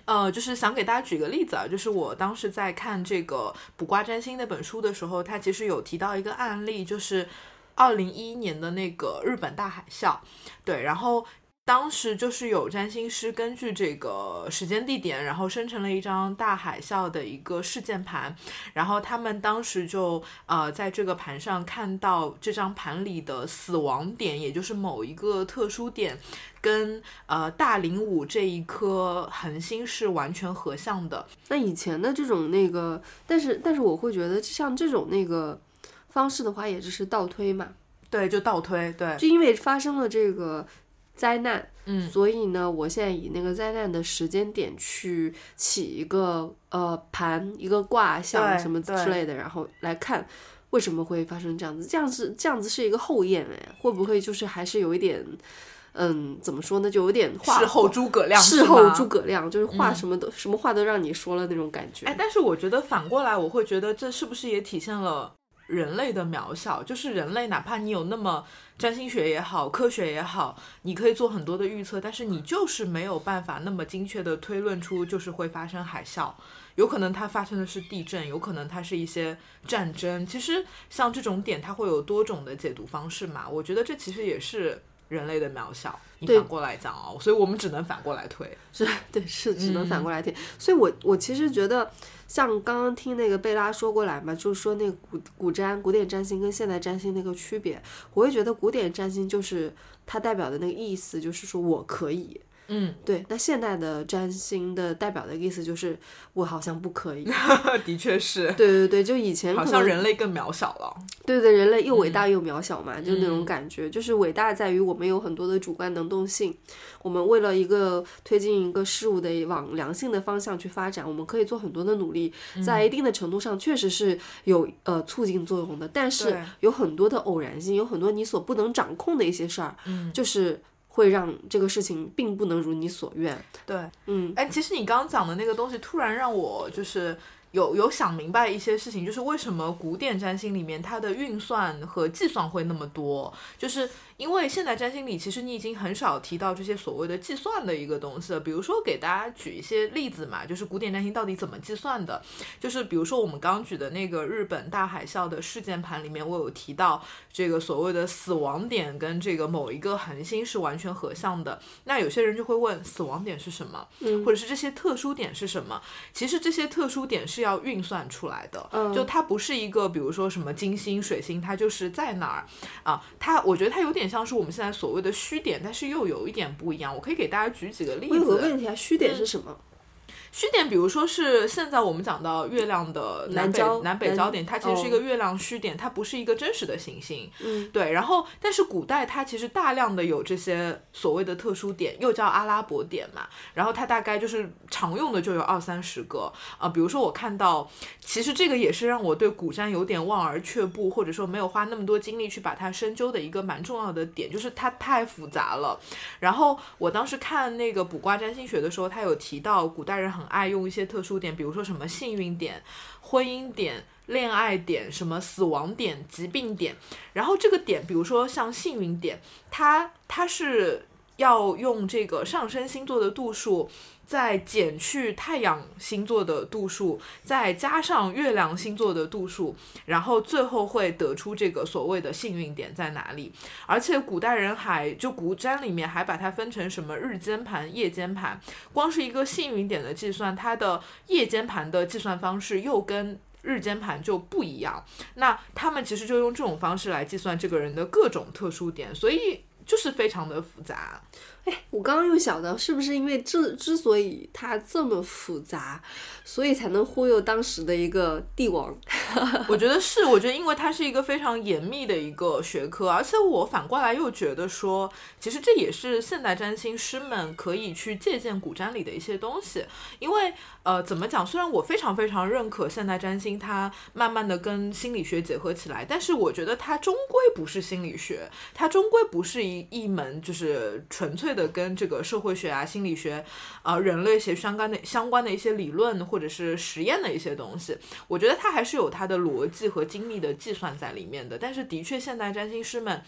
呃，就是想给大家举个例子啊，就是我当时在看这个《卜卦占星》那本书的时候，它其实有提到一个案例，就是二零一一年的那个日本大海啸，对，然后当时就是有占星师根据这个时间地点，然后生成了一张大海啸的一个事件盘，然后他们当时就呃在这个盘上看到这张盘里的死亡点，也就是某一个特殊点。跟呃大零五这一颗恒星是完全合相的，那以前的这种那个，但是但是我会觉得像这种那个方式的话，也只是倒推嘛，对，就倒推，对，就因为发生了这个灾难，嗯，所以呢，我现在以那个灾难的时间点去起一个呃盘，一个卦象什么之类的，然后来看为什么会发生这样子，这样子这样子是一个后验哎，会不会就是还是有一点，嗯，怎么说呢，就有点画事后诸葛亮，事后诸葛亮，就是话什么都、什么话都让你说了那种感觉。哎，但是我觉得反过来，我会觉得这是不是也体现了人类的渺小？就是人类，哪怕你有那么占星学也好，科学也好，你可以做很多的预测，但是你就是没有办法那么精确的推论出就是会发生海啸。有可能它发生的是地震，有可能它是一些战争。其实像这种点，它会有多种的解读方式嘛。我觉得这其实也是人类的渺小。你反过来讲哦，所以我们只能反过来推。是对，是只能反嗯过来听。所以我我其实觉得，像刚刚听那个贝拉说过来嘛，就是说那个古古占古典占星跟现代占星那个区别，我会觉得古典占星就是它代表的那个意思，就是说我可以。嗯，对，那现代的占星的代表的意思就是我好像不可以。的确是，对对对，就以前好像人类更渺小了。对对，人类又伟嗯大又渺小嘛，就那种感觉。就是伟大在于我们有很多的主观能动性，我们为了一个推进一个事物的往良性的方向去发展，我们可以做很多的努力，嗯在一定的程度上确实是有呃促进作用的。但是有很多的偶然性，有很多你所不能掌控的一些事儿，嗯就是会让这个事情并不能如你所愿。对，嗯，哎，其实你刚刚讲的那个东西，突然让我就是有有想明白一些事情，就是为什么古典占星里面它的运算和计算会那么多，就是因为现代占星里其实你已经很少提到这些所谓的计算的一个东西了。比如说给大家举一些例子嘛，就是古典占星到底怎么计算的，就是比如说我们刚举的那个日本大海啸的事件盘里面，我有提到这个所谓的死亡点跟这个某一个恒星是完全合相的。那有些人就会问，死亡点是什么？或者是这些特殊点是什么？其实这些特殊点是要运算出来的，嗯就它不是一个，比如说什么金星、水星，它就是在哪儿啊？它我觉得它有点像是我们现在所谓的虚点，但是又有一点不一样。我可以给大家举几个例我有个子。问题啊，虚点是什么？虚点，比如说是现在我们讲到月亮的南北南南北焦点，它其实是一个哦月亮虚点，它不是一个真实的行星。嗯，对，然后但是古代它其实大量的有这些所谓的特殊点，又叫阿拉伯点嘛，然后它大概就是常用的就有二三十个啊、比如说我看到，其实这个也是让我对古占有点望而却步，或者说没有花那么多精力去把它深究的一个蛮重要的点，就是它太复杂了。然后我当时看那个卜卦占星学的时候，他有提到古代人很爱用一些特殊点，比如说什么幸运点、婚姻点。恋爱点、什么死亡点、疾病点，然后这个点，比如说像幸运点，它它是要用这个上升星座的度数，再减去太阳星座的度数，再加上月亮星座的度数，然后最后会得出这个所谓的幸运点在哪里。而且古代人还就古占里面还把它分成什么日间盘、夜间盘，光是一个幸运点的计算，它的夜间盘的计算方式又跟日间盘就不一样。那他们其实就用这种方式来计算这个人的各种特殊点，所以就是非常的复杂。哎我刚刚又想到，是不是因为之之所以它这么复杂，所以才能忽悠当时的一个帝王？我觉得是，我觉得因为它是一个非常严密的一个学科，而且我反过来又觉得说，其实这也是现代占星师们可以去借鉴古占里的一些东西，因为呃，怎么讲？虽然我非常非常认可现代占星，它慢慢的跟心理学结合起来，但是我觉得它终归不是心理学，它终归不是一一门就是纯粹的跟这个社会学啊、心理学、呃人类学相关的相关的一些理论或者是实验的一些东西。我觉得它还是有它的逻辑和精密的计算在里面的。但是的确，现代占星师们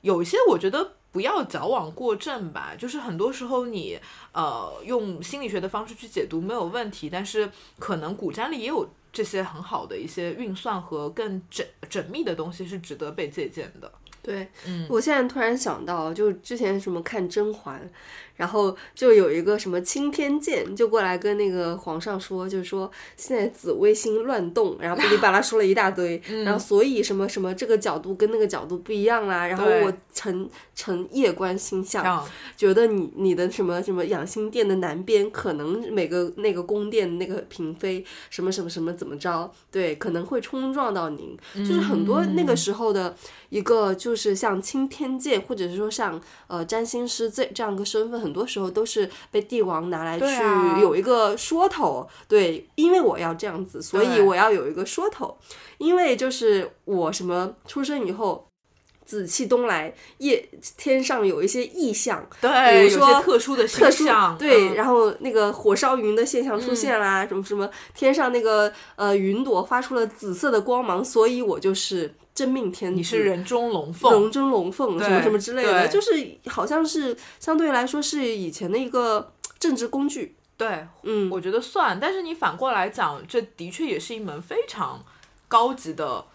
有一些，我觉得不要矫枉过正吧。就是很多时候你呃用心理学的方式去解读没有问题，但是可能古占里也有这些很好的一些运算和更缜缜密的东西是值得被借鉴的。对，嗯我现在突然想到，就之前什么看甄嬛，然后就有一个什么钦天监就过来跟那个皇上说，就是说现在紫微星乱动，然后噼里啪啦说了一大堆，嗯然后所以什么什么这个角度跟那个角度不一样啦，然后我臣臣夜观星象，觉得你你的什么什么养心殿的南边可能每个那个宫殿那个嫔妃什么什么什么怎么着，对，可能会冲撞到您，就是很多那个时候的一个就是像钦天监或者是说像呃占星师这这样一个身份，很多时候都是被帝王拿来去有一个说头，对，因为我要这样子，所以我要有一个说头，因为就是我什么出生以后。紫气东来，夜天上有一些异象，对，比如说特殊的特殊星象，对，嗯。然后那个火烧云的现象出现啦，什么什么天上那个呃云朵发出了紫色的光芒，所以我就是真命天子，你是人中龙凤，龙中龙凤什么什么之类的，就是好像是相对来说是以前的一个政治工具，对，嗯，我觉得算，但是你反过来讲，这的确也是一门非常高级的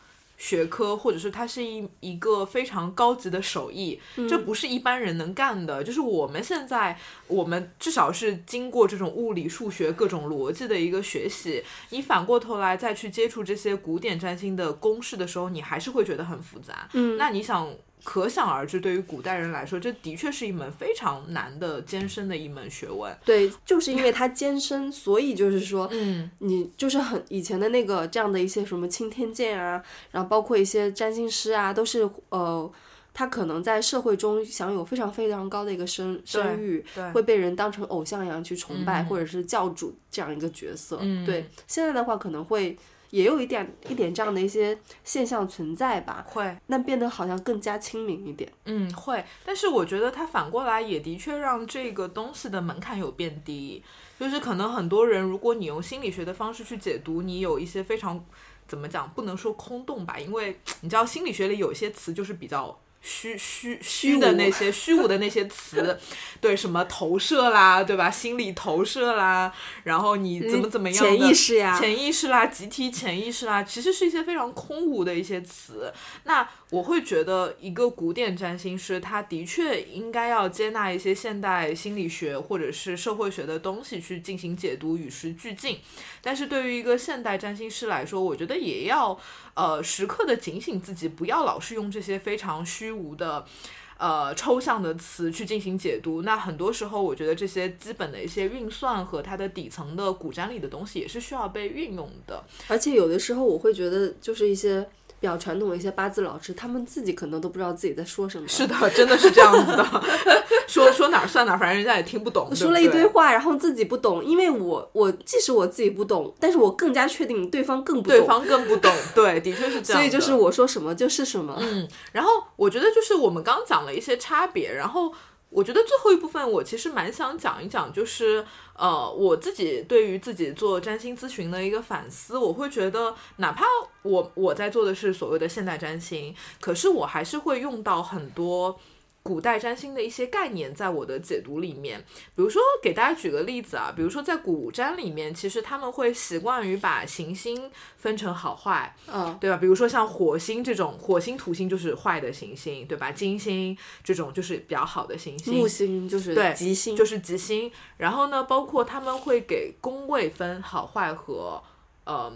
学科，或者是它是一一个非常高级的手艺，这不是一般人能干的。就是我们现在，我们至少是经过这种物理、数学各种逻辑的一个学习，你反过头来再去接触这些古典占星的公式的时候，你还是会觉得很复杂。嗯那你想。可想而知，对于古代人来说，这的确是一门非常难的、艰深的一门学问。对，就是因为它艰深，所以就是说，嗯，你就是很以前的那个这样的一些什么钦天监啊，然后包括一些占星师啊，都是呃，他可能在社会中享有非常非常高的一个声声誉，对会被人当成偶像一样去崇拜，嗯或者是教主这样一个角色。嗯对，现在的话可能会也有一点一点这样的一些现象存在吧，会，那变得好像更加亲民一点。嗯，会，但是我觉得它反过来也的确让这个东西的门槛有变低，就是可能很多人，如果你用心理学的方式去解读，你有一些非常怎么讲，不能说空洞吧，因为你知道心理学里有一些词就是比较。虚虚虚的那些虚无的那些词，对什么投射啦，对吧？心理投射啦，然后你怎么怎么样的潜意识呀潜意识啦、集体潜意识啦，其实是一些非常空无的一些词。那我会觉得，一个古典占星师，他的确应该要接纳一些现代心理学或者是社会学的东西去进行解读，与时俱进。但是对于一个现代占星师来说，我觉得也要呃时刻的警醒自己，不要老是用这些非常虚无的。呃抽象的词去进行解读。那很多时候，我觉得这些基本的一些运算和它的底层的古占里的东西也是需要被运用的。而且有的时候我会觉得，就是一些比较传统的一些八字老师，他们自己可能都不知道自己在说什么。是的，真的是这样子的，说说哪儿算哪儿，反正人家也听不懂。说了一堆话，然后自己不懂，因为我我即使我自己不懂，但是我更加确定对方更不懂，对方更不懂。对，的确是这样。所以就是我说什么就是什么。嗯，然后我觉得就是我们刚讲了一些差别，然后。我觉得最后一部分我其实蛮想讲一讲，就是呃我自己对于自己做占星咨询的一个反思。我会觉得，哪怕我我在做的是所谓的现代占星，可是我还是会用到很多。古代占星的一些概念，在我的解读里面，比如说给大家举个例子啊，比如说在古占里面，其实他们会习惯于把行星分成好坏，嗯，对吧？比如说像火星这种，火星、土星就是坏的行星，对吧？金星这种就是比较好的行星，木星就是对吉星，就是吉星。然后呢，包括他们会给宫位分好坏和，呃。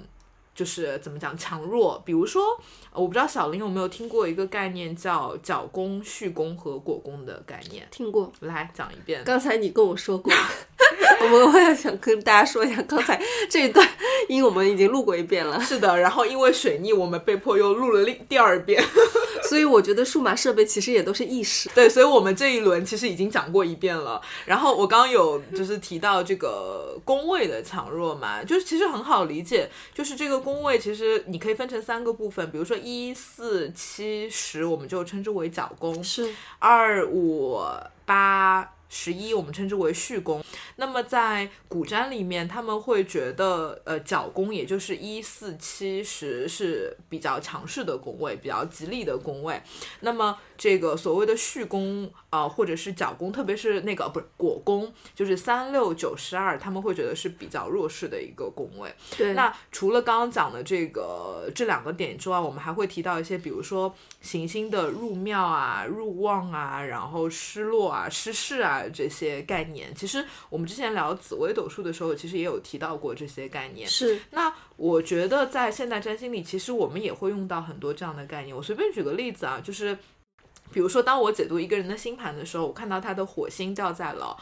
就是怎么讲强弱，比如说，我不知道小林有没有听过一个概念叫角弓、序弓和果弓的概念。听过，来讲一遍。刚才你跟我说过，我们我也想跟大家说一下，刚才这一段音我们已经录过一遍了。是的，然后因为水逆，我们被迫又录了另第二遍。所以我觉得数码设备其实也都是意识。对，所以我们这一轮其实已经讲过一遍了。然后我刚刚有就是提到这个宫位的强弱嘛，就是其实很好理解，就是这个宫位其实你可以分成三个部分，比如说一四七十，我们就称之为角宫；是二五八。十一我们称之为序宫，那么在古占里面，他们会觉得，呃，角宫也就是一四七十是比较强势的宫位，比较吉利的宫位。那么这个所谓的序宫啊，或者是角宫，特别是那个不是果宫，就是三六九十二，他们会觉得是比较弱势的一个宫位。对。那除了刚刚讲的这个这两个点之外，我们还会提到一些，比如说行星的入庙啊、入旺啊，然后失落啊、失势啊。这些概念，其实我们之前聊紫微斗数的时候，其实也有提到过这些概念。是，那我觉得在现代占星里，其实我们也会用到很多这样的概念。我随便举个例子啊，就是比如说，当我解读一个人的星盘的时候，我看到他的火星掉在了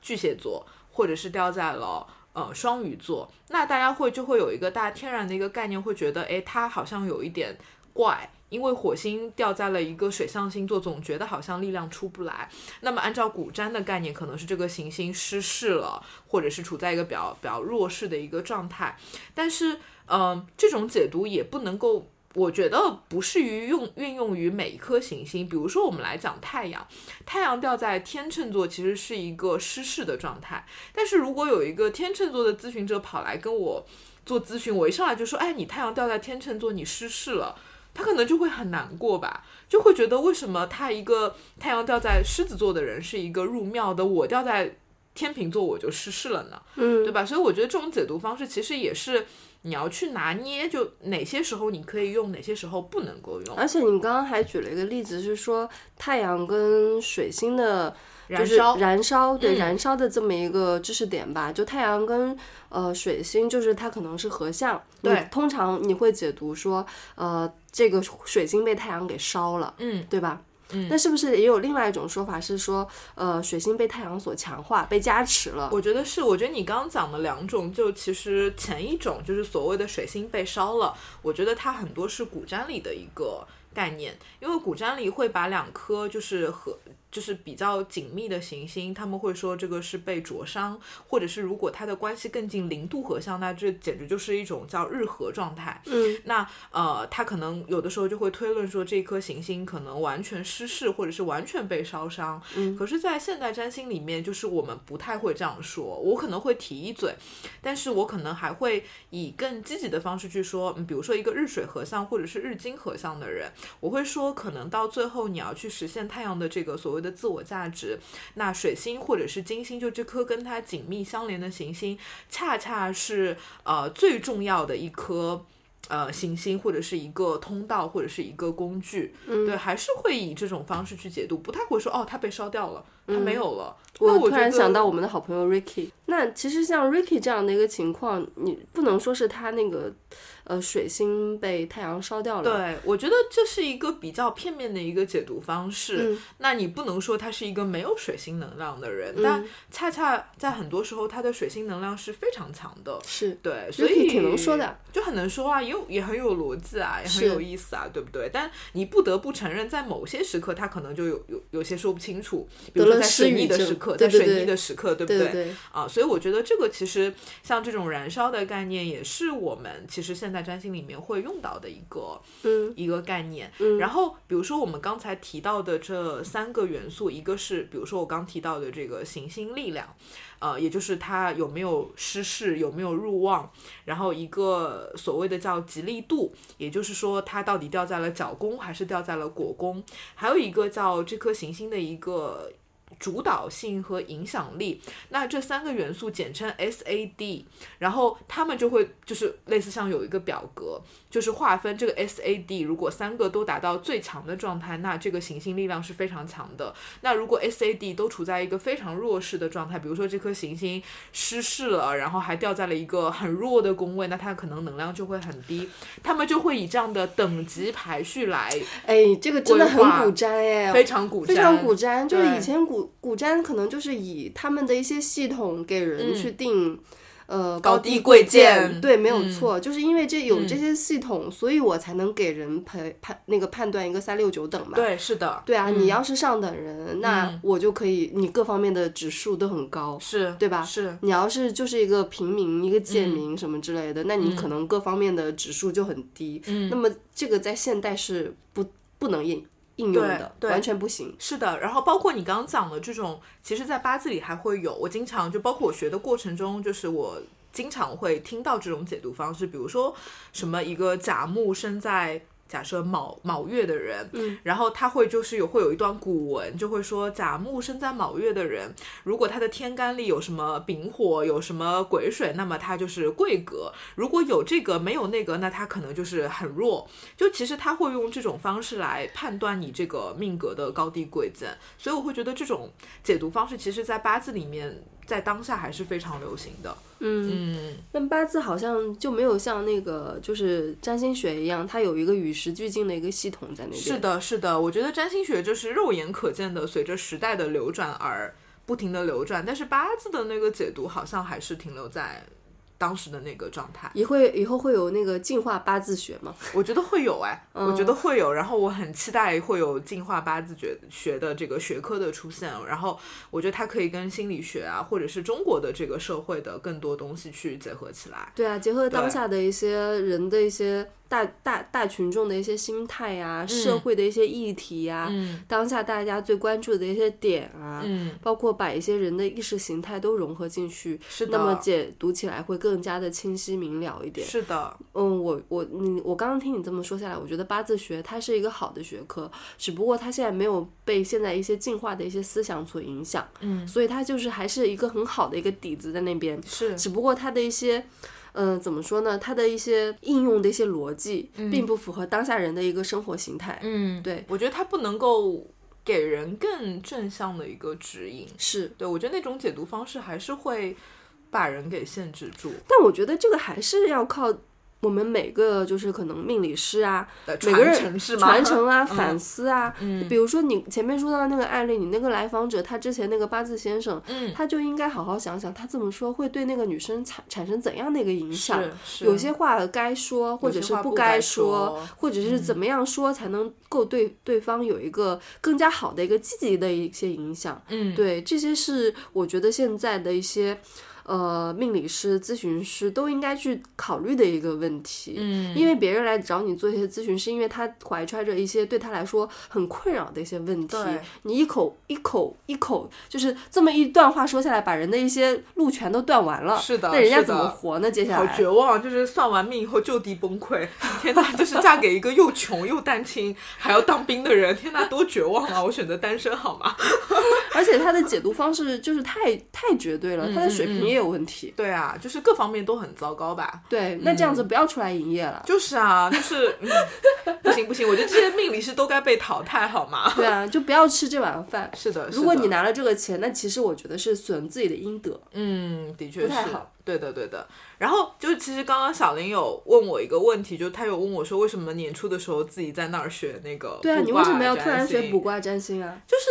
巨蟹座，或者是掉在了呃双鱼座，那大家会就会有一个大天然的一个概念，会觉得，哎，他好像有一点怪。因为火星掉在了一个水象星座，总觉得好像力量出不来。那么按照古占的概念，可能是这个行星失势了，或者是处在一个比较比较弱势的一个状态。但是，嗯，这种解读也不能够，我觉得不适于用运用于每一颗行星。比如说，我们来讲太阳，太阳掉在天秤座，其实是一个失势的状态。但是如果有一个天秤座的咨询者跑来跟我做咨询，我一上来就说：“哎，你太阳掉在天秤座，你失势了。”他可能就会很难过吧，就会觉得为什么他一个太阳掉在狮子座的人是一个入庙的，我掉在天秤座我就失势了呢？嗯，对吧？所以我觉得这种解读方式其实也是你要去拿捏，就哪些时候你可以用，哪些时候不能够用。而且你刚刚还举了一个例子，是说太阳跟水星的。就是燃烧，对燃烧的这么一个知识点吧。就太阳跟呃水星，就是它可能是合相。对，通常你会解读说，呃，这个水星被太阳给烧了，嗯，对吧？嗯，那是不是也有另外一种说法是说，呃，水星被太阳所强化，被加持了？我觉得是，我觉得你刚刚讲的两种，就其实前一种就是所谓的水星被烧了，我觉得它很多是古占里的一个概念，因为古占里会把两颗就是和。就是比较紧密的行星，他们会说这个是被灼伤，或者是如果它的关系更近零度合相，那这简直就是一种叫日合状态。嗯，那呃，他可能有的时候就会推论说这颗行星可能完全失势，或者是完全被烧伤。嗯，可是，在现代占星里面，就是我们不太会这样说。我可能会提一嘴，但是我可能还会以更积极的方式去说，嗯，比如说一个日水合相或者是日金合相的人，我会说可能到最后你要去实现太阳的这个所谓。的自我价值，那水星或者是金星，就这颗跟它紧密相连的行星，恰恰是呃最重要的一颗呃行星，或者是一个通道，或者是一个工具。嗯，对，还是会以这种方式去解读，不太会说哦，它被烧掉了，它没有了。那我突然想到我们的好朋友 Ricky。那其实像 Ricky 这样的一个情况，你不能说是他那个呃水星被太阳烧掉了。对，我觉得这是一个比较片面的一个解读方式。嗯那你不能说他是一个没有水星能量的人，嗯但恰恰在很多时候，他的水星能量是非常强的。是对，所以挺能说的，就很能说啊，也有也很有逻辑啊，也很有意思啊，对不对？但你不得不承认，在某些时刻，他可能就有有有些说不清楚，比如说在水逆的时刻，在水逆的时刻，对不对啊，所以我觉得这个其实像这种燃烧的概念，也是我们其实现在占星里面会用到的一个嗯。一个概念。嗯。然后比如说我们刚才提到的这三个元素，一个是比如说我刚提到的这个行星力量，呃，也就是它有没有失事，有没有入望，然后一个所谓的叫吉利度，也就是说它到底掉在了角宫还是掉在了果宫，还有一个叫这颗行星的一个。主导性和影响力，那这三个元素简称 SAD，然后他们就会就是类似像有一个表格，就是划分这个 SAD，如果三个都达到最强的状态，那这个行星力量是非常强的。那如果 SAD 都处在一个非常弱势的状态，比如说这颗行星失势了，然后还掉在了一个很弱的宫位，那它可能能量就会很低。他们就会以这样的等级排序来，哎，这个真的很古瞻哎，非常古非常古瞻，就是以前古古占可能就是以他们的一些系统给人去定。呃，高低低贵贱，对，没有嗯错，就是因为这有嗯这些系统，所以我才能给人判判那个判断一个三六九等嘛。对，是的，对啊，嗯你要是上等人，那嗯我就可以，你各方面的指数都很高。是，对吧是，你要是就是一个平民、一个贱嗯民什么之类的，那你可能各方面的指数就很低。嗯那么这个在现代是不不能应应用的，对对完全不行。是的，然后包括你刚刚讲的这种，其实，在八字里还会有。我经常就包括我学的过程中，就是我经常会听到这种解读方式，比如说什么一个甲木生在。假设卯卯月的人，嗯，然后他会就是有会有一段古文，就会说甲木生在卯月的人，如果他的天干里有什么丙火，有什么癸水，那么他就是贵格；如果有这个没有那个，那他可能就是很弱。就其实他会用这种方式来判断你这个命格的高低贵贱，所以我会觉得这种解读方式，其实在八字里面，在当下还是非常流行的。嗯，嗯，但八字好像就没有像那个就是占星学一样，它有一个与时俱进的一个系统在那边。是，的，是的，我觉得占星学就是肉眼可见的，随着时代的流转而不停的流转，但是八字的那个解读好像还是停留在当时的那个状态。以会以后会有那个进化八字学吗？我觉得会有哎，嗯我觉得会有，然后我很期待会有进化八字学学的这个学科的出现，然后我觉得它可以跟心理学啊，或者是中国的这个社会的更多东西去结合起来。对啊，结合当下的一些人的一些大大大群众的一些心态呀、社会的一些议题呀、嗯当下大家最关注的一些点啊，嗯，包括把一些人的意识形态都融合进去，是的，那么解读起来会更加的清晰明了一点。是的，嗯，我我你我刚刚听你这么说下来，我觉得八字学它是一个好的学科，只不过它现在没有被现在一些进化的一些思想所影响，嗯，所以它就是还是一个很好的一个底子在那边，是只不过它的一些。嗯、怎么说呢？它的一些应用的一些逻辑，并不符合当下人的一个生活形态。嗯，对，我觉得它不能够给人更正向的一个指引。是，对我觉得那种解读方式还是会把人给限制住但我觉得这个还是要靠我们每个就是可能命理师啊，每个人传承啊、嗯反思啊。嗯比如说你前面说到的那个案例，你那个来访者他之前那个八字先生，嗯，他就应该好好想想，他这么说会对那个女生产产生怎样的一个影响。有些话该说，或者是不该该说嗯或者是怎么样说才能够对对方有一个更加好的一个积极的一些影响。嗯，对，这些是我觉得现在的一些呃命理师、咨询师都应该去考虑的一个问题。嗯，因为别人来找你做一些咨询，是因为他怀揣着一些对他来说很困扰的一些问题。你一口一口一口，就是这么一段话说下来，把人的一些路全都断完了。是的那人家怎么活呢？接下来好来绝望，就是算完命以后就地崩溃。天哪，就是嫁给一个又穷又单亲还要当兵的人，天哪，多绝望啊！我选择单身好吗？而 而且他的解读方式就是太太绝对了，他的水平也有问题。对啊，就是各方面都很糟糕吧。对，那这样子不要出来营业了。就是啊，就是、嗯、不行不行，我觉得这些命理师都该被淘汰，好吗？对啊，就不要吃这碗饭。是的，如果你拿了这个钱，那其实我觉得是损自己的阴德。嗯，的确是不太好，对的对的。然后就是其实刚刚小林有问我一个问题，就他有问我说，为什么年初的时候自己在那儿学那个对啊，你为什么要突然学卜卦占星啊？就是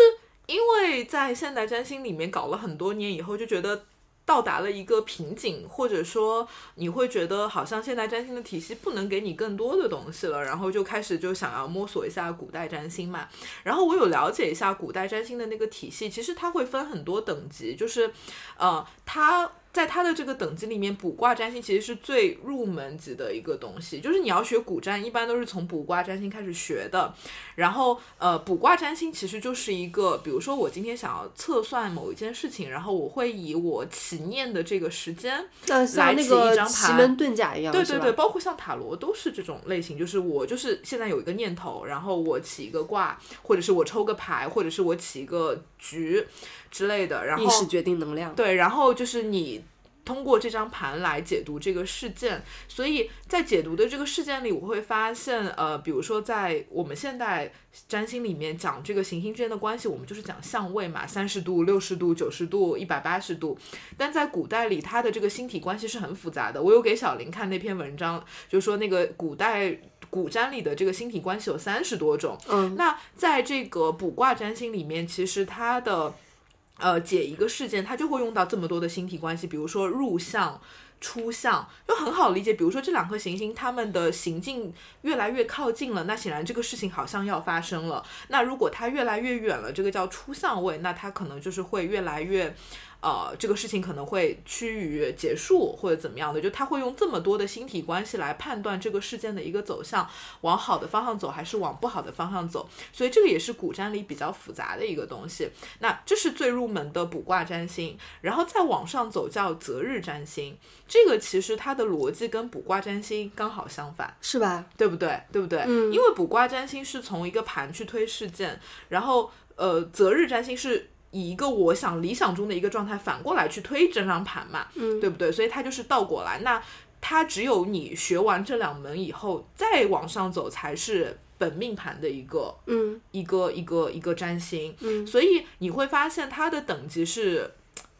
因为在现代占星里面搞了很多年以后，就觉得到达了一个瓶颈，或者说你会觉得好像现代占星的体系不能给你更多的东西了，然后就开始就想要摸索一下古代占星嘛。然后我有了解一下古代占星的那个体系，其实它会分很多等级，就是呃，它。在它的这个等级里面，卜卦占星其实是最入门级的一个东西，就是你要学古占，一般都是从卜卦占星开始学的。然后，呃，卜卦占星其实就是一个，比如说我今天想要测算某一件事情，然后我会以我起念的这个时间，那像那起一个张牌奇门遁甲一样，对对对，包括像塔罗都是这种类型，就是我就是现在有一个念头，然后我起一个卦，或者是我抽个牌，或者是我起一个局之类的，然后意识决定能量。对，然后就是你通过这张盘来解读这个事件，所以在解读的这个事件里，我会发现，呃，比如说在我们现代占星里面讲这个行星之间的关系，我们就是讲相位嘛，三十度、六十度、九十度、一百八十度。但在古代里，它的这个星体关系是很复杂的。我有给小林看那篇文章，就是说那个古代。古占里的这个星体关系有三十多种，嗯，那在这个卜卦占星里面，其实它的呃解一个事件，它就会用到这么多的星体关系，比如说入相。出相就很好理解，比如说这两颗行星，它们的行径越来越靠近了，那显然这个事情好像要发生了。那如果它越来越远了，这个叫出相位，那它可能就是会越来越。呃，这个事情可能会趋于结束或者怎么样的，就他会用这么多的星体关系来判断这个事件的一个走向，往好的方向走还是往不好的方向走，所以这个也是古占里比较复杂的一个东西。那这是最入门的卜卦占星，然后再往上走叫择日占星，这个其实它的逻辑跟卜卦占星刚好相反。是吧？对不对？对不对？嗯因为卜卦占星是从一个盘去推事件，然后呃，择日占星是以一个我想理想中的一个状态反过来去推这张盘嘛，嗯对不对？所以它就是倒过来。那它只有你学完这两门以后，再往上走才是本命盘的一个嗯一个一个一个占星。嗯所以你会发现它的等级是，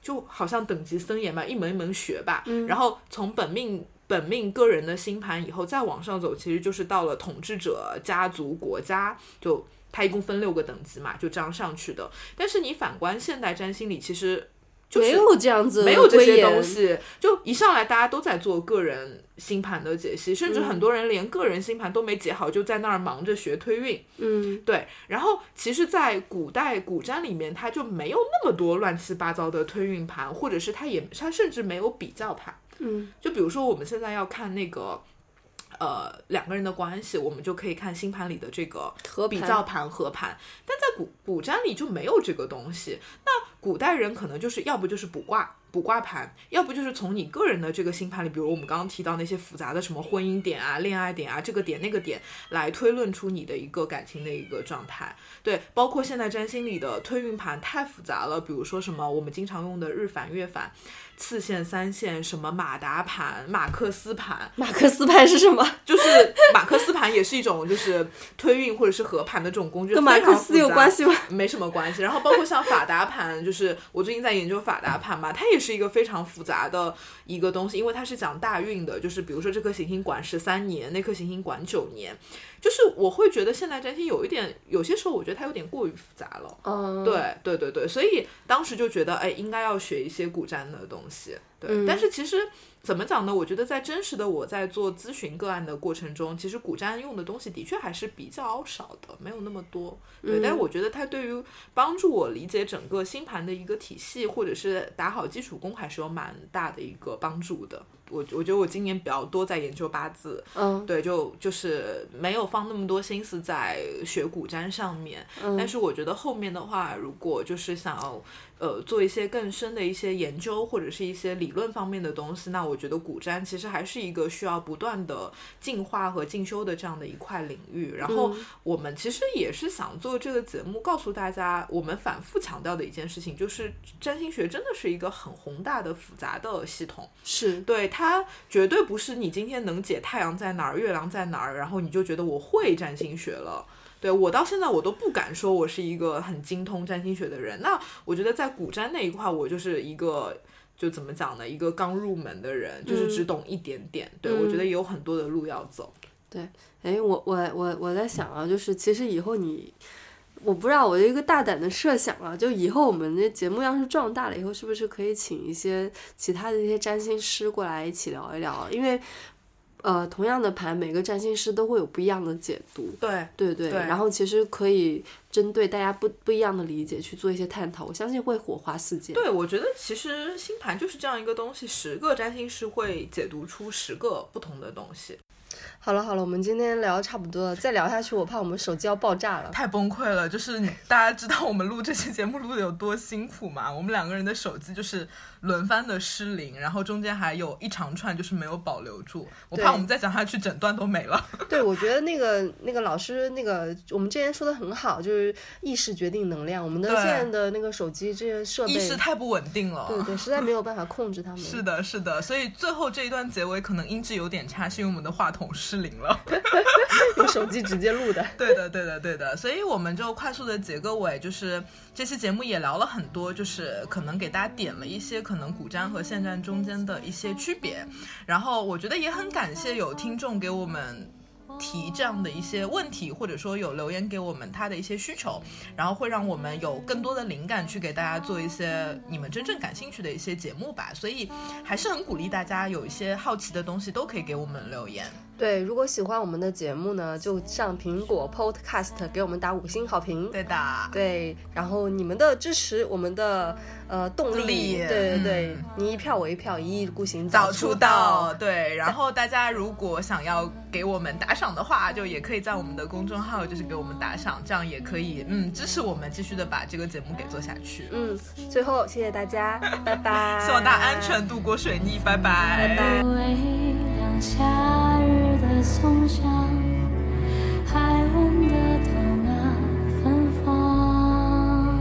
就好像等级森严吧，一门一门学吧。嗯然后从本命本命个人的星盘以后再往上走，其实就是到了统治者、家族、国家，就它一共分六个等级嘛，就这样上去的。但是你反观现代占星里，其实就是没有这样子，没有这些东。西，就一上来大家都在做个人星盘的解析，甚至嗯很多人连个人星盘都没解好，就在那儿忙着学推运。嗯对，然后其实，在古代古占里面，它就没有那么多乱七八糟的推运盘，或者是它也它甚至没有比较盘。嗯就比如说我们现在要看那个。呃，两个人的关系，我们就可以看星盘里的这个比较盘、合盘，但在古古占里就没有这个东西。那古代人可能就是要不就是卜卦、卜卦盘，要不就是从你个人的这个星盘里，比如我们刚刚提到那些复杂的什么婚姻点啊、恋爱点啊，这个点那个点，来推论出你的一个感情的一个状态。对，包括现在占星里的推运盘太复杂了，比如说什么我们经常用的日反、月反、次线、三线，什么马达盘、马克思盘，马克思盘是什么？就是马克思盘也是一种就是推运或者是合盘的这种工具，跟马克思有关系吗？没什么关系。然后包括像法达盘，就是我最近在研究法达盘嘛，它也是一个非常复杂的一个东西，因为它是讲大运的，就是比如说这颗行星管十三年，那颗行星管九年，就是我会觉得现代占星有一点，有些时候我觉得它有点过于复杂了。嗯，对对对对，所以当时就觉得，哎，应该要学一些古占的东西。对，嗯但是其实怎么讲呢？我觉得在真实的我在做咨询个案的过程中，其实古占用的东西的确还是比较少的，没有那么多。对，但是我觉得它对于帮助我理解整个星盘的一个体系，或者是打好基础功，还是有蛮大的一个帮助的。我我觉得我今年比较多在研究八字，嗯对，就就是没有放那么多心思在学古占上面。嗯但是我觉得后面的话，如果就是想要呃做一些更深的一些研究或者是一些理论方面的东西，那我觉得古占其实还是一个需要不断的进化和进修的这样的一块领域。然后我们其实也是想做这个节目，告诉大家，我们反复强调的一件事情就是占星学真的是一个很宏大的复杂的系统。是对它绝对不是你今天能解太阳在哪儿、月亮在哪儿，然后你就觉得我会占星学了。对我到现在我都不敢说我是一个很精通占星学的人。那我觉得在古占那一块，我就是一个就怎么讲呢？一个刚入门的人，就是只懂一点点。对我觉得有很多的路要走。对，哎，我我我我在想啊，就是其实以后你，我不知道我有一个大胆的设想啊，就以后我们的节目要是壮大了以后，是不是可以请一些其他的一些占星师过来一起聊一聊？因为。呃，同样的盘，每个占星师都会有不一样的解读。对对对，然后其实可以针对大家不不一样的理解去做一些探讨，我相信会火花四溅。对，我觉得其实星盘就是这样一个东西，十个占星师会解读出十个不同的东西。好了好了，我们今天聊的差不多了，再聊下去我怕我们手机要爆炸了。太崩溃了，就是大家知道我们录这期节目录的有多辛苦吗？我们两个人的手机就是轮番的失灵，然后中间还有一长串就是没有保留住，我怕我们再讲下去整段都没了。对，我觉得那个那个老师那个我们之前说的很好，就是意识决定能量。我们的现在的那个手机这些设备意识太不稳定了，对对，实在没有办法控制它们。是的，是的，所以最后这一段结尾可能音质有点差，是因为我们的话筒失灵了。用手机直接录的，对的，对的，对的，所以我们就快速的结个尾，就是这期节目也聊了很多，就是可能给大家点了一些可能古占和现占中间的一些区别，然后我觉得也很感谢有听众给我们提这样的一些问题，或者说有留言给我们他的一些需求，然后会让我们有更多的灵感去给大家做一些你们真正感兴趣的一些节目吧，所以还是很鼓励大家有一些好奇的东西都可以给我们留言。对，如果喜欢我们的节目呢，就上苹果 Podcast 给我们打五星好评。对的，对，然后你们的支持，我们的呃动力。对对对，你一票我一票，一意孤行早出道。对，然后大家如果想要给我们打赏的话，就也可以在我们的公众号就是给我们打赏，这样也可以嗯支持我们继续的把这个节目给做下去。嗯，最后谢谢大家，拜拜。希望大家安全度过水逆，拜拜。拜拜。松香，海闻得透那芬芳。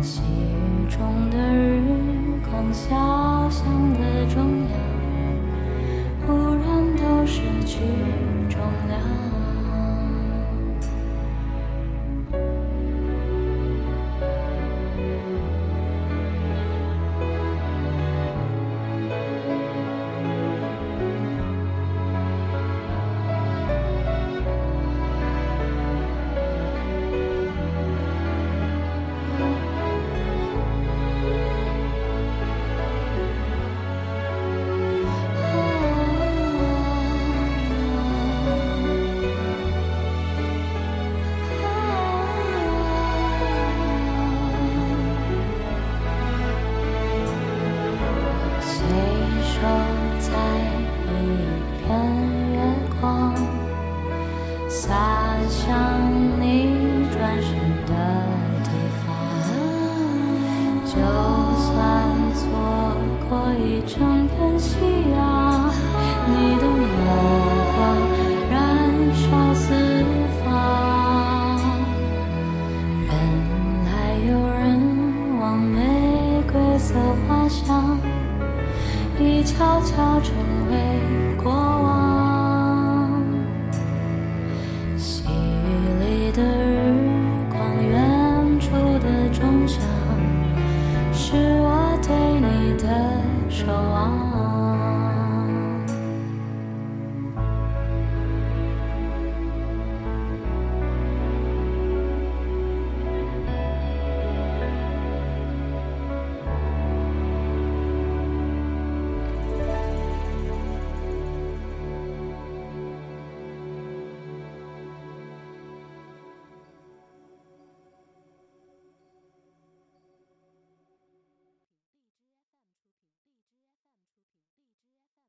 细雨中的日光，小巷的中央，忽然都失去重量。